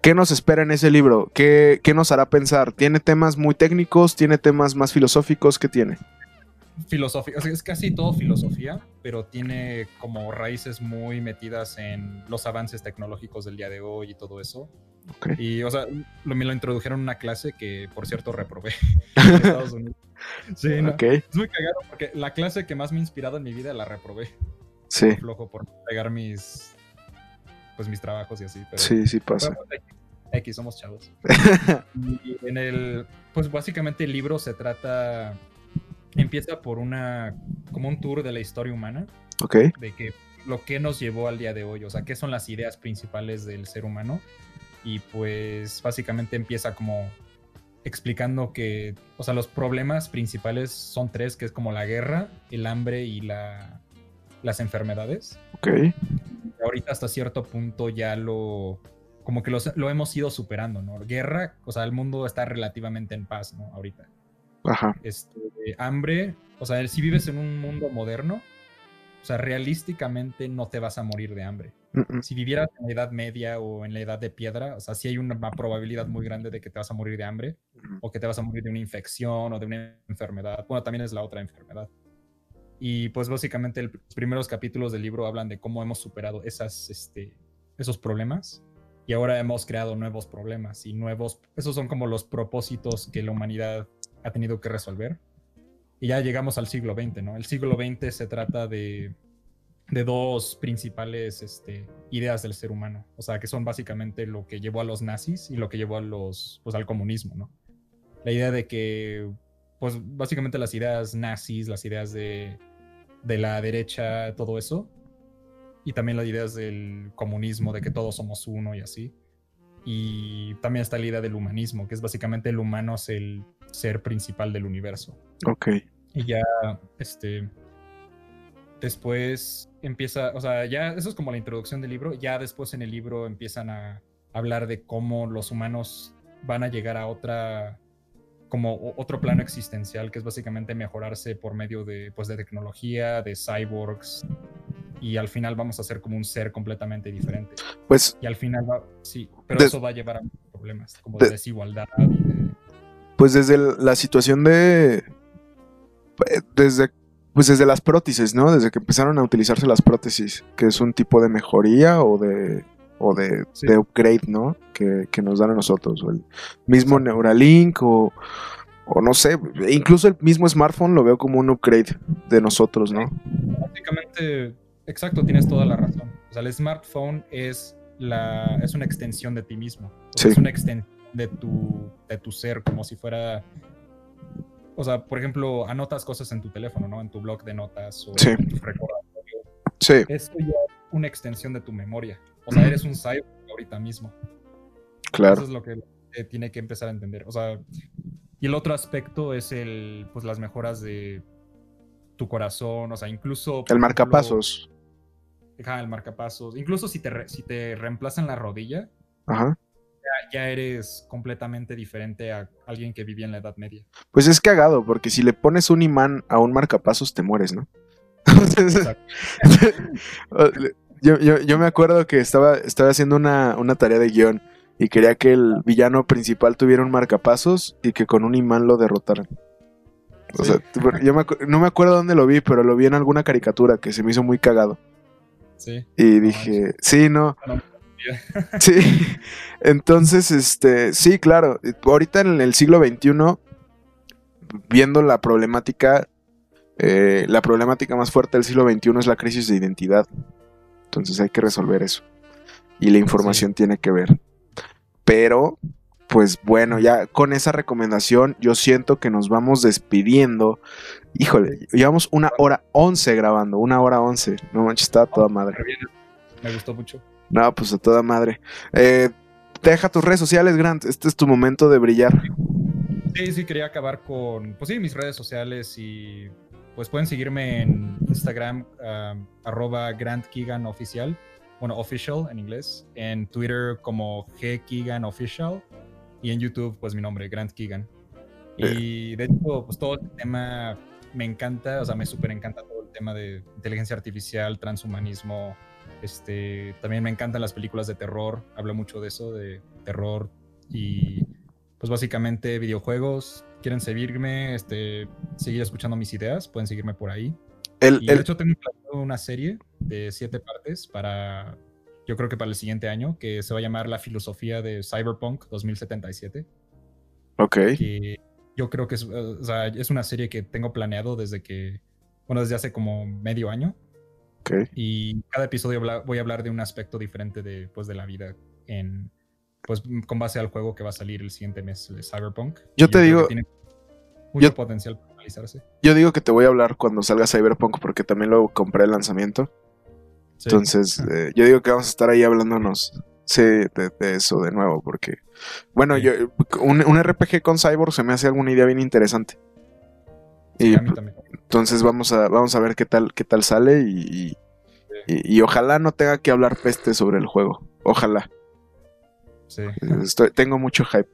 ¿Qué nos espera en ese libro? ¿Qué, nos hará pensar? ¿Tiene temas muy técnicos? ¿Tiene temas más filosóficos? ¿Qué tiene? Filosofía, es casi todo filosofía, pero tiene como raíces muy metidas en los avances tecnológicos del día de hoy y todo eso. Y, o sea, me lo introdujeron en una clase que, por cierto, reprobé en Estados Unidos. Sí, es muy cagado porque la clase que más me ha inspirado en mi vida la reprobé. Sí. Flojo por pegar mis, pues mis trabajos y así. Pero, sí, sí pasa. X, somos chavos. y en el, pues básicamente el libro se trata, empieza por una, como un tour de la historia humana. Ok. De que lo que nos llevó al día de hoy, o sea, qué son las ideas principales del ser humano. Y pues básicamente empieza como explicando que, o sea, los problemas principales son tres, que es como la guerra, el hambre y la, las enfermedades. Ok ahorita hasta cierto punto ya lo, como que lo hemos ido superando, ¿no? Guerra, o sea, el mundo está relativamente en paz, ¿no? Ahorita. Ajá. Este, hambre, o sea, si vives en un mundo moderno, o sea, realísticamente no te vas a morir de hambre. Si vivieras en la Edad Media o en la Edad de Piedra, o sea, sí hay una probabilidad muy grande de que te vas a morir de hambre o que te vas a morir de una infección o de una enfermedad. Bueno, también es la otra enfermedad. Y pues básicamente los primeros capítulos del libro hablan de cómo hemos superado esas, este, esos problemas y ahora hemos creado nuevos problemas y nuevos, esos son como los propósitos que la humanidad ha tenido que resolver. Y ya llegamos al siglo XX, ¿no? El siglo XX se trata de, de dos principales este, ideas del ser humano, o sea, que son básicamente lo que llevó a los nazis y lo que llevó a los, pues, al comunismo, ¿no? La idea de que, pues básicamente las ideas nazis, las ideas de de la derecha, todo eso. Y también las ideas del comunismo, de que todos somos uno y así. Y también está la idea del humanismo, que es básicamente el humano es el ser principal del universo. Ok. Y ya, este, después empieza, o sea, ya eso es como la introducción del libro, ya después en el libro empiezan a hablar de cómo los humanos van a llegar a otra como otro plano existencial que es básicamente mejorarse por medio de, pues, de tecnología, de cyborgs y al final vamos a ser como un ser completamente diferente. Pues y al final va, sí, pero eso va a llevar a problemas como de, desigualdad Pues desde la situación de desde pues desde las prótesis, ¿no? Desde que empezaron a utilizarse las prótesis, que es un tipo de mejoría o de o de, upgrade, ¿no? Que, nos dan a nosotros. O el mismo Neuralink o, o no sé, incluso el mismo smartphone lo veo como un upgrade de nosotros, ¿no? Básicamente, exacto, tienes toda la razón. O sea, el smartphone es, la, es una extensión de ti mismo. Es una extensión de tu, de tu ser, como si fuera... O sea, por ejemplo, anotas cosas en tu teléfono, ¿no? En tu blog de notas o en tu recordatorio. Sí. Esto ya es una extensión de tu memoria. O sea, eres un cyborg ahorita mismo. Claro. Eso es lo que eh, tiene que empezar a entender. O sea, y el otro aspecto es el, pues las mejoras de tu corazón, o sea, incluso... El marcapasos. Ajá, el marcapasos. Incluso si te, si te reemplazan la rodilla, Ajá. ya, ya, eres completamente diferente a alguien que vivía en la Edad Media. Pues es cagado, porque si le pones un imán a un marcapasos, te mueres, ¿no? yo, yo, yo, me acuerdo que estaba, estaba haciendo una, una tarea de guion y quería que el villano principal tuviera un marcapasos y que con un imán lo derrotaran. O sí. sea, yo me, no me acuerdo dónde lo vi, pero lo vi en alguna caricatura que se me hizo muy cagado. Sí. Y dije, no, sí, no. no sí. Entonces, este, sí, claro. Ahorita en el siglo XXI, viendo la problemática, eh, la problemática más fuerte del siglo XXI es la crisis de identidad. Entonces hay que resolver eso. Y la información sí. tiene que ver. Pero, pues bueno, ya con esa recomendación, yo siento que nos vamos despidiendo. Híjole, llevamos una hora once grabando, una hora once. No manches, está a toda madre. Me gustó mucho. No, pues a toda madre. Eh, deja tus redes sociales, Grant. Este es tu momento de brillar. Sí, sí, quería acabar con, pues sí, mis redes sociales y pues pueden seguirme en Instagram, arroba Grant Keegan Oficial bueno, official en inglés, en Twitter como G Keegan Official y en YouTube pues mi nombre, Grant Keegan. Y de hecho pues todo el tema me encanta, o sea, me súper encanta todo el tema de inteligencia artificial, transhumanismo, este, también me encantan las películas de terror, hablo mucho de eso, de terror y pues básicamente videojuegos, quieren seguirme, este, seguir escuchando mis ideas, pueden seguirme por ahí. El, y de hecho tengo una serie de siete partes para, yo creo que para el siguiente año, que se va a llamar La filosofía de Cyberpunk 2077. Ok. Que yo creo que es, o sea, es una serie que tengo planeado desde que, bueno, desde hace como medio año. Ok. Y cada episodio voy a hablar de un aspecto diferente de, pues, de la vida en, pues, con base al juego que va a salir el siguiente mes de Cyberpunk. Yo te yo digo... Tiene mucho yo, potencial para realizarse. Yo digo que te voy a hablar cuando salga Cyberpunk porque también lo compré el lanzamiento. Sí. Entonces, eh, yo digo que vamos a estar ahí hablándonos sí, de, de, eso de nuevo, porque, bueno, sí. yo, un, un, RPG con Cyborg se me hace alguna idea bien interesante. Sí, y a mí también. entonces vamos a, vamos a ver qué tal, qué tal sale y, y, y, ojalá no tenga que hablar peste sobre el juego. Ojalá. Sí. Estoy, tengo mucho hype.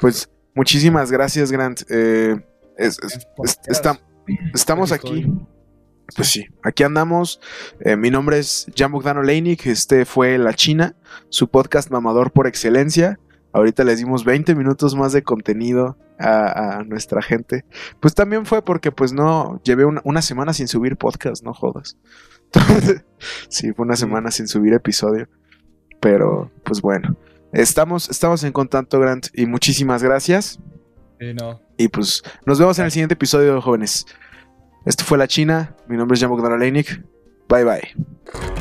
Pues muchísimas gracias, Grant. Eh, es, es, está, estamos aquí. Pues sí, aquí andamos. Eh, mi nombre es Jan Bogdan Oleinik. Este fue La China, su podcast mamador por excelencia. Ahorita les dimos 20 minutos más de contenido a, a nuestra gente. Pues también fue porque, pues no, llevé una, una semana sin subir podcast, no jodas. Entonces, sí, fue una semana sin subir episodio. Pero, pues bueno, estamos, estamos en contacto, Grant, y muchísimas gracias. Sí, no. Y pues nos vemos en el siguiente episodio, jóvenes. Esto fue La China. Mi nombre es Jan Bogdan. Bye bye.